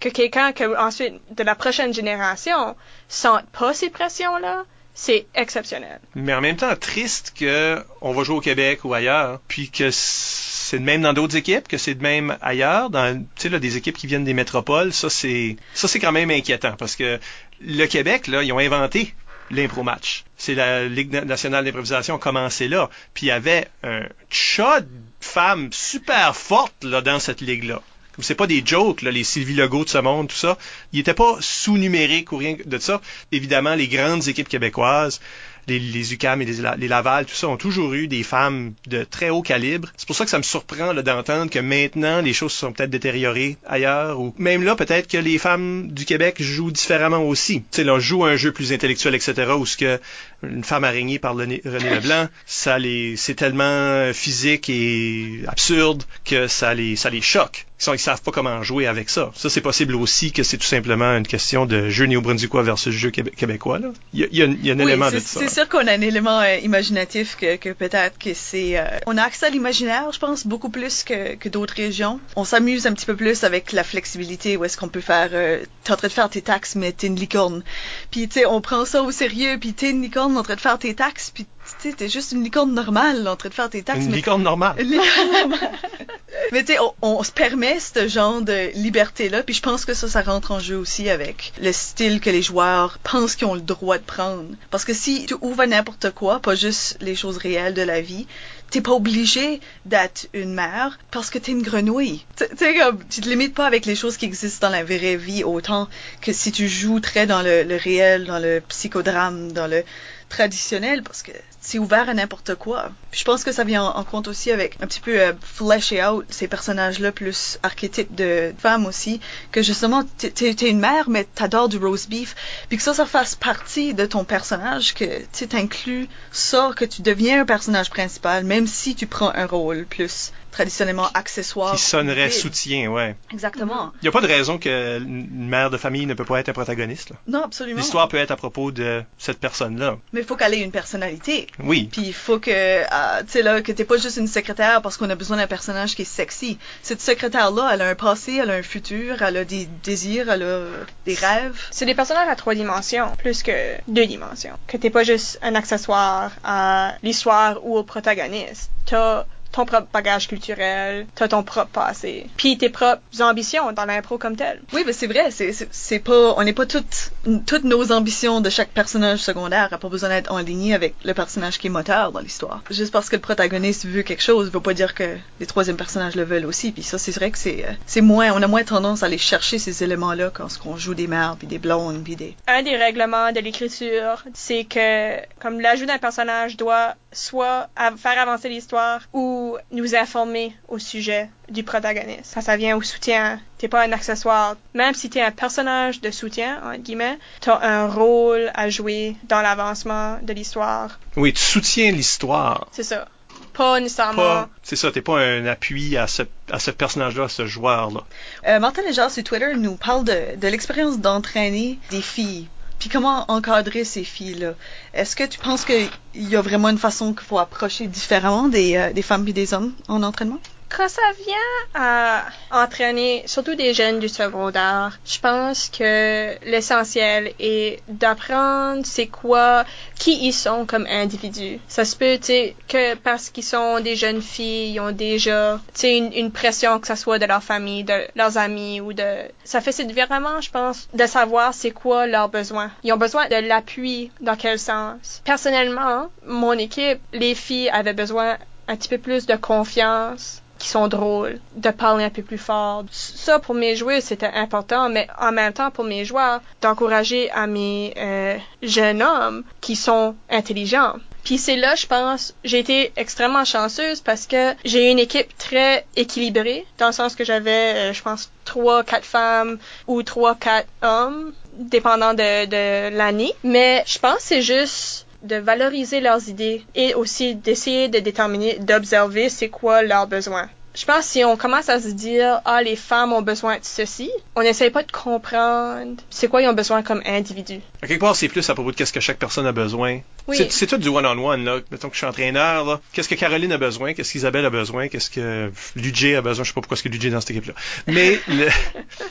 que quelqu'un que ensuite de la prochaine génération sente pas ces pressions là, c'est exceptionnel. Mais en même temps, triste que on va jouer au Québec ou ailleurs, puis que c'est de même dans d'autres équipes, que c'est de même ailleurs, dans là, des équipes qui viennent des métropoles, ça c'est ça c'est quand même inquiétant parce que le Québec là, ils ont inventé l'impro match. C'est la Ligue nationale d'improvisation a commencé là, puis il y avait un chat de femmes super fortes là dans cette ligue là c'est pas des jokes, là, les Sylvie Legault de ce monde, tout ça. Ils étaient pas sous-numériques ou rien de ça. Évidemment, les grandes équipes québécoises, les, les UCAM et les, Laval, tout ça, ont toujours eu des femmes de très haut calibre. C'est pour ça que ça me surprend d'entendre que maintenant, les choses sont peut-être détériorées ailleurs. Ou même là, peut-être que les femmes du Québec jouent différemment aussi. Tu sais, là, on joue un jeu plus intellectuel, etc., où ce que une femme araignée par René Leblanc, ça les, c'est tellement physique et absurde que ça les, ça les choque. Ils, ne savent pas comment jouer avec ça. Ça, c'est possible aussi que c'est tout simplement une question de jeu néo-brunswickois versus jeu québécois. Là. Il, y a, il, y a, il y a un oui, élément de ça. C'est sûr qu'on a un élément euh, imaginatif que, que peut-être que c'est... Euh, on a accès à l'imaginaire, je pense, beaucoup plus que, que d'autres régions. On s'amuse un petit peu plus avec la flexibilité, où est-ce qu'on peut faire... Euh, t'es en train de faire tes taxes, mais t'es une licorne. Puis, tu sais, on prend ça au sérieux, puis t'es une licorne en train de faire tes taxes, puis tu sais, t'es juste une licorne normale en train de faire tes taxes. Une mais licorne normale. Une licorne normale. mais tu sais, on, on, se permet ce genre de liberté-là, puis je pense que ça, ça rentre en jeu aussi avec le style que les joueurs pensent qu'ils ont le droit de prendre. Parce que si tu ouvres n'importe quoi, pas juste les choses réelles de la vie, t'es pas obligé d'être une mère parce que t'es une grenouille. Tu sais, comme, tu te limites pas avec les choses qui existent dans la vraie vie autant que si tu joues très dans le, le réel, dans le psychodrame, dans le traditionnel parce que c'est ouvert à n'importe quoi. Puis je pense que ça vient en, compte aussi avec un petit peu euh, flesher out ces personnages-là plus archétypes de femmes aussi, que justement t'es es une mère mais t'adores du roast beef, puis que ça ça fasse partie de ton personnage, que tu t'inclus ça, que tu deviens un personnage principal, même si tu prends un rôle plus traditionnellement accessoire. Qui sonnerait soutien, ouais. Exactement. Il n'y a pas de raison qu'une mère de famille ne peut pas être un protagoniste. Là. Non, absolument. L'histoire peut être à propos de cette personne-là. Mais il faut qu'elle ait une personnalité. Oui. Puis il faut que, euh, tu sais là, que t'es pas juste une secrétaire parce qu'on a besoin d'un personnage qui est sexy. Cette secrétaire-là, elle a un passé, elle a un futur, elle a des désirs, elle a des rêves. C'est des personnages à trois dimensions, plus que deux dimensions. Que t'es pas juste un accessoire à l'histoire ou au protagoniste. T'as ton propre bagage culturel, t'as ton propre passé, puis tes propres ambitions dans l'impro comme tel. Oui, mais c'est vrai, c'est c'est pas, on n'est pas toutes toutes nos ambitions de chaque personnage secondaire a pas besoin d'être en ligne avec le personnage qui est moteur dans l'histoire. Juste parce que le protagoniste veut quelque chose, veut pas dire que les troisièmes personnages le veulent aussi. Puis ça, c'est vrai que c'est c'est moins, on a moins tendance à aller chercher ces éléments-là quand on joue des mères puis des blondes puis des. Un des règlements de l'écriture, c'est que comme l'ajout d'un personnage doit soit faire avancer l'histoire ou nous informer au sujet du protagoniste. Ça, ça vient au soutien. T'es pas un accessoire. Même si t'es un personnage de soutien, entre guillemets, t'as un rôle à jouer dans l'avancement de l'histoire. Oui, tu soutiens l'histoire. C'est ça. Pas nécessairement. C'est ça, t'es pas un appui à ce, à ce personnage-là, à ce joueur-là. Euh, Martin Léger sur Twitter nous parle de, de l'expérience d'entraîner des filles puis comment encadrer ces filles-là? Est-ce que tu penses qu'il y a vraiment une façon qu'il faut approcher différemment des, euh, des femmes et des hommes en entraînement? Quand ça vient à entraîner surtout des jeunes du secondaire, je pense que l'essentiel est d'apprendre c'est quoi, qui ils sont comme individus. Ça se peut, tu sais, que parce qu'ils sont des jeunes filles, ils ont déjà, tu sais, une, une, pression que ça soit de leur famille, de leurs amis ou de... Ça fait c'est vraiment, je pense, de savoir c'est quoi leurs besoins. Ils ont besoin de l'appui dans quel sens? Personnellement, mon équipe, les filles avaient besoin un petit peu plus de confiance qui sont drôles, de parler un peu plus fort. Ça, pour mes joueurs, c'était important, mais en même temps, pour mes joueurs, d'encourager à mes euh, jeunes hommes qui sont intelligents. Puis c'est là, je pense, j'ai été extrêmement chanceuse parce que j'ai une équipe très équilibrée, dans le sens que j'avais, euh, je pense, trois, quatre femmes ou trois, quatre hommes, dépendant de, de l'année. Mais je pense que c'est juste de valoriser leurs idées et aussi d'essayer de déterminer, d'observer c'est quoi leurs besoins je pense que si on commence à se dire ah les femmes ont besoin de ceci, on n'essaye pas de comprendre c'est quoi ils ont besoin comme individu. À quelque part, c'est plus à propos de qu'est-ce que chaque personne a besoin. Oui. C'est tout du one-on-one là. Mettons que je suis entraîneur là. Qu'est-ce que Caroline a besoin, qu'est-ce qu'Isabelle a besoin, qu'est-ce que Ludger a besoin? Je sais pas pourquoi est-ce que Ludger est dans cette équipe là. Mais le...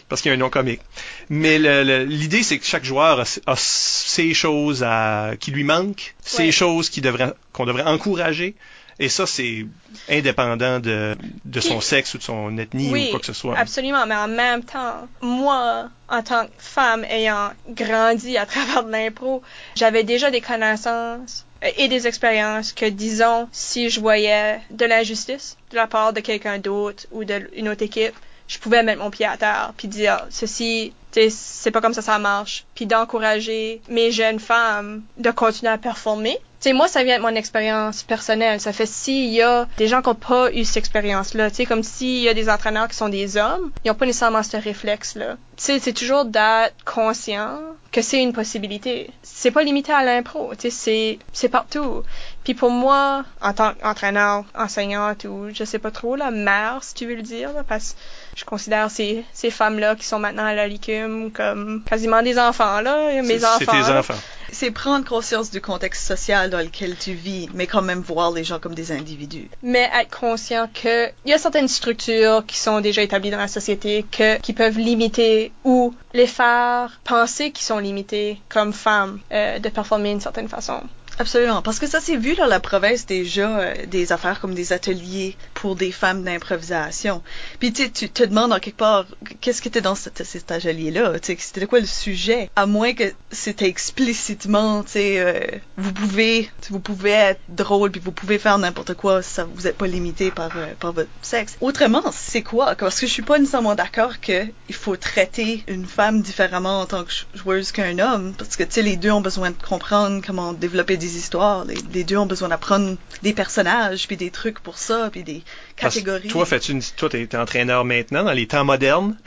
parce qu'il y a un nom comique. Mais l'idée c'est que chaque joueur a, ses choses à... qui lui manquent, ses choses qui devraient qu'on devrait encourager et ça, c'est indépendant de, de son sexe ou de son ethnie ou quoi que ce soit. Absolument, mais en même temps, moi, en tant que femme ayant grandi à travers de l'impro, j'avais déjà des connaissances et des expériences que, disons, si je voyais de l'injustice de la part de quelqu'un d'autre ou d'une autre équipe, je pouvais mettre mon pied à terre puis dire ceci c'est pas comme ça ça marche puis d'encourager mes jeunes femmes de continuer à performer tu sais, moi, ça vient de mon expérience personnelle. Ça fait s'il y a des gens qui n'ont pas eu cette expérience-là, tu sais, comme s'il y a des entraîneurs qui sont des hommes, ils n'ont pas nécessairement ce réflexe-là. Tu sais, c'est toujours d'être conscient que c'est une possibilité. C'est pas limité à l'impro, tu sais, c'est, partout. Puis pour moi, en tant qu'entraîneur, enseignante ou je sais pas trop, la mère, si tu veux le dire, parce que je considère ces, ces femmes-là qui sont maintenant à la licume comme quasiment des enfants, là, mes enfants. C'est tes enfants. C'est prendre conscience du contexte social dans lequel tu vis, mais quand même voir les gens comme des individus. Mais être conscient que il y a certaines structures qui sont déjà établies dans la société que, qui peuvent limiter ou les faire penser qu'ils sont limités comme femmes euh, de performer d'une certaine façon. Absolument, parce que ça s'est vu dans la province déjà euh, des affaires comme des ateliers pour des femmes d'improvisation. Puis tu tu te demandes en quelque part qu'est-ce qui était dans cet, cet atelier-là, c'était quoi le sujet, à moins que c'était explicitement, tu sais, euh, vous pouvez, vous pouvez être drôle puis vous pouvez faire n'importe quoi, ça vous êtes pas limité par euh, par votre sexe. Autrement, c'est quoi? Parce que je suis pas nécessairement d'accord que il faut traiter une femme différemment en tant que joueuse qu'un homme, parce que tu sais les deux ont besoin de comprendre comment développer des histoires. Les, deux ont besoin d'apprendre des personnages, puis des trucs pour ça, puis des catégories. toi, fais-tu une, toi, t'es, entraîneur maintenant, dans les temps modernes?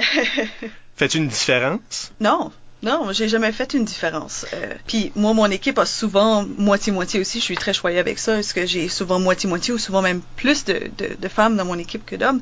fais-tu une différence? Non. Non, j'ai jamais fait une différence. Euh, puis moi, mon équipe a souvent moitié-moitié aussi. Je suis très choyée avec ça, parce que j'ai souvent moitié-moitié ou souvent même plus de, de, femmes dans mon équipe que d'hommes?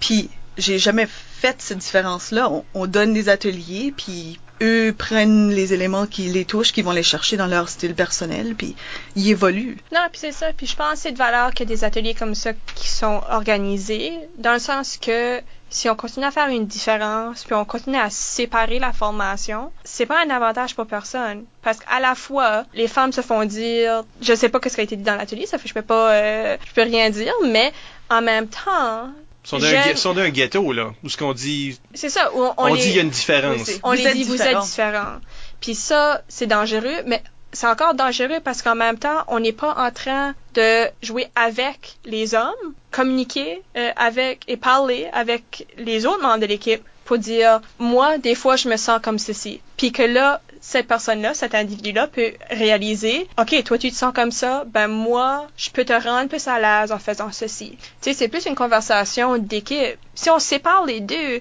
Puis j'ai jamais fait cette différence-là. On, on, donne des ateliers, puis eux prennent les éléments qui les touchent, qui vont les chercher dans leur style personnel, puis ils évoluent. Non, puis c'est ça. Puis je pense que c'est de valeur qu'il y a des ateliers comme ça qui sont organisés, dans le sens que si on continue à faire une différence, puis on continue à séparer la formation, c'est pas un avantage pour personne. Parce qu'à la fois, les femmes se font dire, je sais pas ce qui a été dit dans l'atelier, ça fait que je peux pas, euh, je peux rien dire, mais en même temps, sont d'un ghetto, là, où ce qu'on dit... C'est ça, on, on, dit il y a une différence. on les dit, vous êtes différents. Puis ça, c'est dangereux, mais c'est encore dangereux parce qu'en même temps, on n'est pas en train de jouer avec les hommes, communiquer euh, avec et parler avec les autres membres de l'équipe pour dire, moi, des fois, je me sens comme ceci. Puis que là, cette personne-là, cet individu-là peut réaliser, OK, toi tu te sens comme ça, ben moi, je peux te rendre plus à l'aise en faisant ceci. Tu sais, c'est plus une conversation d'équipe. Si on sépare les deux,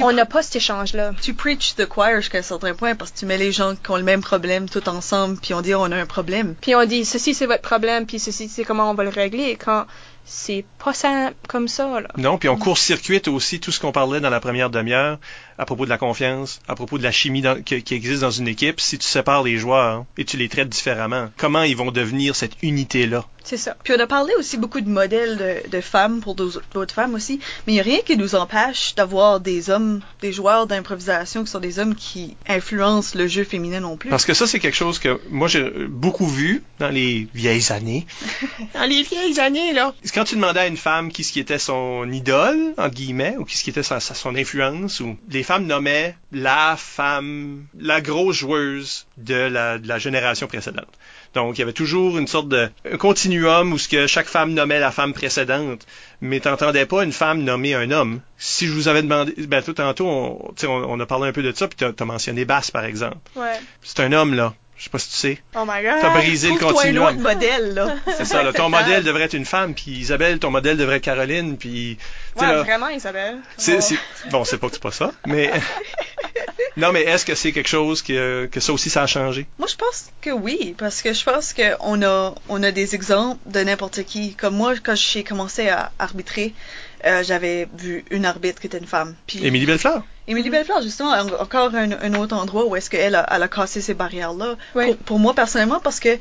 on n'a pas cet échange-là. Tu preach the choir jusqu'à un certain point parce que tu mets les gens qui ont le même problème tout ensemble, puis on dit on a un problème. Puis on dit ceci c'est votre problème, puis ceci c'est comment on va le régler. Quand c'est pas simple comme ça. Là. Non, puis on court-circuite aussi tout ce qu'on parlait dans la première demi-heure à propos de la confiance, à propos de la chimie qui, existe dans une équipe. Si tu sépares les joueurs et tu les traites différemment, comment ils vont devenir cette unité-là? C'est ça. Puis on a parlé aussi beaucoup de modèles de, de femmes pour d'autres d'autres femmes aussi, mais il n'y a rien qui nous empêche d'avoir des hommes, des joueurs d'improvisation qui sont des hommes qui influencent le jeu féminin non plus. Parce que ça, c'est quelque chose que moi, j'ai beaucoup vu dans les vieilles années. dans les vieilles années, là. Quand tu demandais à une femme qui ce qui était son idole, entre guillemets, ou qui ce qui était sa- son influence, ou les femmes nommaient la femme, la grosse joueuse de la, de la génération précédente. Donc, il y avait toujours une sorte de un continuum où ce que chaque femme nommait la femme précédente, mais t'entendais pas une femme nommer un homme. Si je vous avais demandé, ben tout tantôt, on, on, on a parlé un peu de ça, puis t'as as mentionné Basse, par exemple. Ouais. C'est un homme, là. Je sais pas si tu sais. Oh my god. T'as brisé le Trouve-toi un autre continuum. modèle, là. C'est ça, là. Ton modèle devrait être une femme, puis Isabelle, ton modèle devrait être Caroline, puis... tu sais, Ouais, là, vraiment, Isabelle. c'est, Oh. c'est- Bon, c'est pas que c'est pas ça, mais... non, mais est-ce que c'est quelque chose que, que ça aussi, ça a changé? Moi, je pense que oui, parce que je pense qu'on a, on a des exemples de n'importe qui. Comme moi, quand j'ai commencé à arbitrer, euh, j'avais vu une arbitre qui était une femme. Puis Émilie Bellefleur? Émilie Bellefleur, justement, en- encore un, un autre endroit où est-ce qu'elle a, elle a cassé ces barrières-là. Oui. Pour, pour moi, personnellement, parce que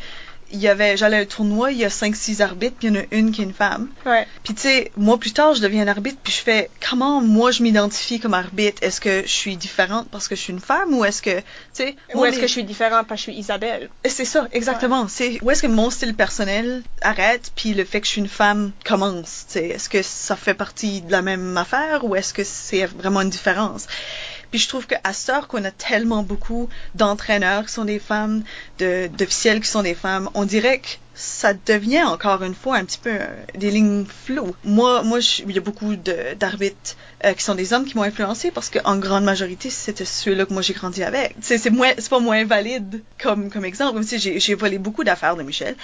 il y avait, j'allais à un tournoi, il y a 5-6 arbitres, puis il y en a une qui est une femme. Ouais. Puis tu sais, moi plus tard, je deviens un arbitre, puis je fais comment moi je m'identifie comme arbitre? Est-ce que je suis différente parce que je suis une femme ou est-ce que tu sais Ou est-ce les- que je suis différente parce que je suis Isabelle? c'est ça, exactement. C'est où est-ce que mon style personnel arrête, puis le fait que je suis une femme commence. tu sais? Est-ce que ça fait partie de la même affaire ou est-ce que c'est vraiment une différence? Puis je trouve qu'à heure qu'on a tellement beaucoup d'entraîneurs qui sont des femmes, de- d'officiels qui sont des femmes, on dirait que ça devient encore une fois un petit peu euh, des lignes floues. Moi, moi, il y a beaucoup d'arbitres euh, qui sont des hommes qui m'ont influencé parce qu'en grande majorité, c'était ceux-là que moi j'ai grandi avec. C'est c'est moins, c'est pas moins valide comme comme exemple. Si j'ai j'ai volé beaucoup d'affaires de Michel,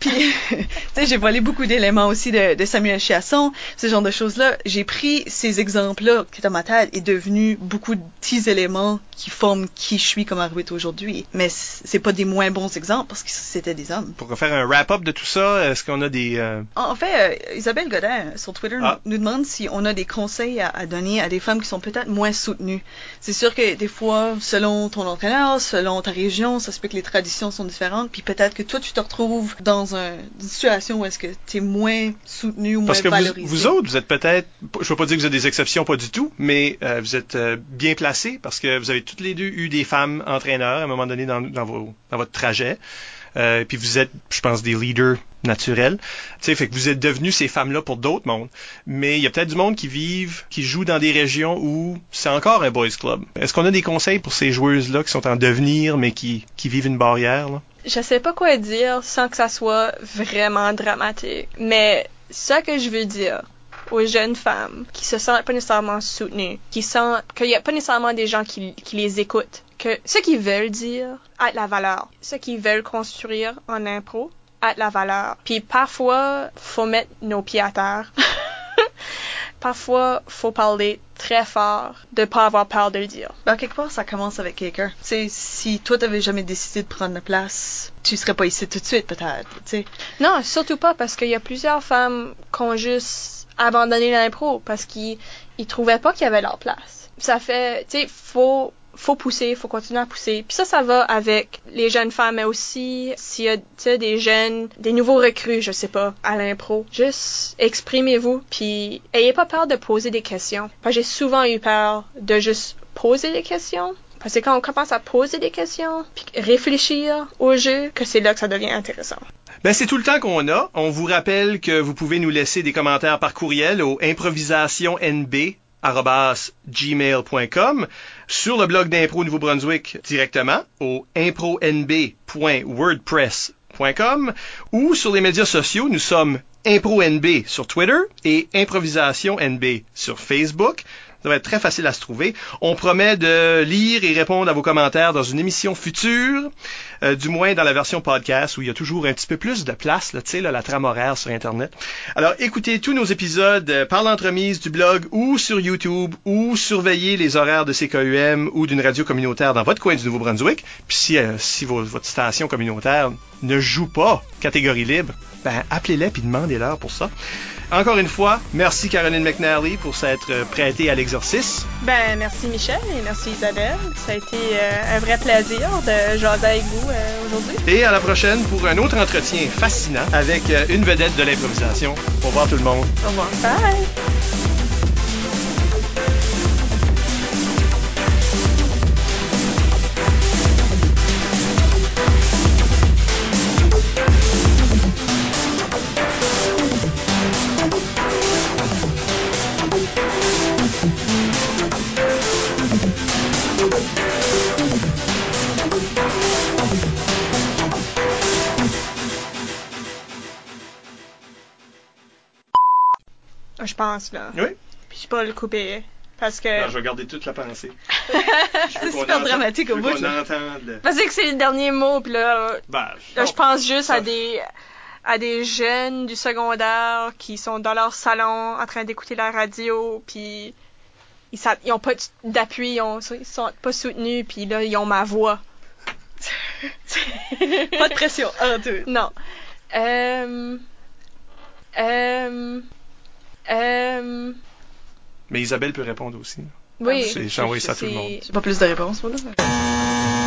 puis tu sais j'ai volé beaucoup d'éléments aussi de, de Samuel Chiasson, ce genre de choses-là. J'ai pris ces exemples-là qui dans ma tête est devenu beaucoup de petits éléments qui forment qui je suis comme arbitre aujourd'hui. Mais c'est pas des moins bons exemples parce que c'était des hommes. Pour faire un wrap-up de tout ça, est-ce qu'on a des... euh, En fait, euh, Isabelle Godin sur Twitter Ah. nous, nous demande si on a des conseils à, à donner à des femmes qui sont peut-être moins soutenues. C'est sûr que des fois, selon ton entraîneur, selon ta région, ça se peut que les traditions sont différentes, puis peut-être que toi, tu te retrouves dans un- une situation où est-ce que tu es moins soutenu ou moins Parce que vous, valorisé. vous autres, vous êtes peut-être, je veux pas dire que vous êtes des exceptions, pas du tout, mais euh, vous êtes euh, bien placés parce que vous avez toutes les deux eu des femmes entraîneurs à un moment donné dans, dans, vos, dans votre trajet. Euh, puis vous êtes, je pense, des leaders naturels. Tu sais, fait que vous êtes devenus ces femmes-là pour d'autres mondes. Mais il y a peut-être du monde qui vivent, qui jouent dans des régions où c'est encore un boys club. Est-ce qu'on a des conseils pour ces joueuses-là qui sont en devenir, mais qui, vivent une barrière? Là? Je sais pas quoi dire sans que ça soit vraiment dramatique. Mais ce que je veux dire aux jeunes femmes qui se sentent pas nécessairement soutenues, qui sentent qu'il y a pas nécessairement des gens qui, qui les écoutent, que ce qu'ils veulent dire a de la valeur. Ce qu'ils veulent construire en impro de la valeur. Puis parfois, faut mettre nos pieds à terre. parfois, faut parler très fort, de pas avoir peur de le dire. Ben, quelque part, ça commence avec quelqu'un. Tu sais, si toi, t'avais jamais décidé de prendre la place, tu serais pas ici tout de suite, peut-être. Tu sais. Non, surtout pas parce qu'il y a plusieurs femmes qui ont juste abandonné l'impro parce qu'ils ils trouvaient pas qu'il y avait leur place. Ça fait, tu sais, faut faut pousser, faut continuer à pousser. Puis ça, ça va avec les jeunes femmes, mais aussi s'il y a, des jeunes, des nouveaux recrues, je sais pas, à l'impro. Juste exprimez-vous, puis ayez pas peur de poser des questions. J'ai souvent eu peur de juste poser des questions. Parce que quand on commence à poser des questions, puis réfléchir au jeu, que c'est là que ça devient intéressant. Ben, c'est tout le temps qu'on a. On vous rappelle que vous pouvez nous laisser des commentaires par courriel au improvisationnb@gmail.com sur le blog d'Impro Nouveau-Brunswick directement au impronb.wordpress.com ou sur les médias sociaux, nous sommes ImproNB sur Twitter et Improvisation NB sur Facebook. Ça va être très facile à se trouver. On promet de lire et répondre à vos commentaires dans une émission future, euh, du moins dans la version podcast où il y a toujours un petit peu plus de place, tu sais, la trame horaire sur Internet. Alors, écoutez tous nos épisodes euh, par l'entremise du blog ou sur YouTube ou surveillez les horaires de CKUM ou d'une radio communautaire dans votre coin du Nouveau-Brunswick. Puis si, euh, votre station communautaire ne joue pas catégorie libre, ben appelez-les puis demandez-leur pour ça. Encore une fois, merci Caroline McNally pour s'être euh, prêtée à l'exercice. Ben, merci Michel et merci Isabelle. Ça a été euh, un vrai plaisir de jaser avec vous euh, aujourd'hui. Et à la prochaine pour un autre entretien fascinant avec euh, une vedette de l'improvisation. Au revoir tout le monde. Au revoir. Bye! Je pense, là. Oui. Puis je peux pas le couper. Parce que. Je vais garder toute la pensée. Je C'est super dramatique au je veux bout, entende le- Parce que c'est le dernier mot, puis là, Ben, là je pense juste ça- à des à des jeunes du secondaire qui sont dans leur salon en train d'écouter la radio, puis ils sa- ils ont pas d'appui, ils, ont- ils sont pas soutenus, puis là ils ont ma voix. Pas de pression. Un, deux. Non. Euh... Euh... Euh... Mais Isabelle peut répondre aussi. Oui. J'ai envoyé ça à tout le monde. J'ai pas plus de réponses, moi, là.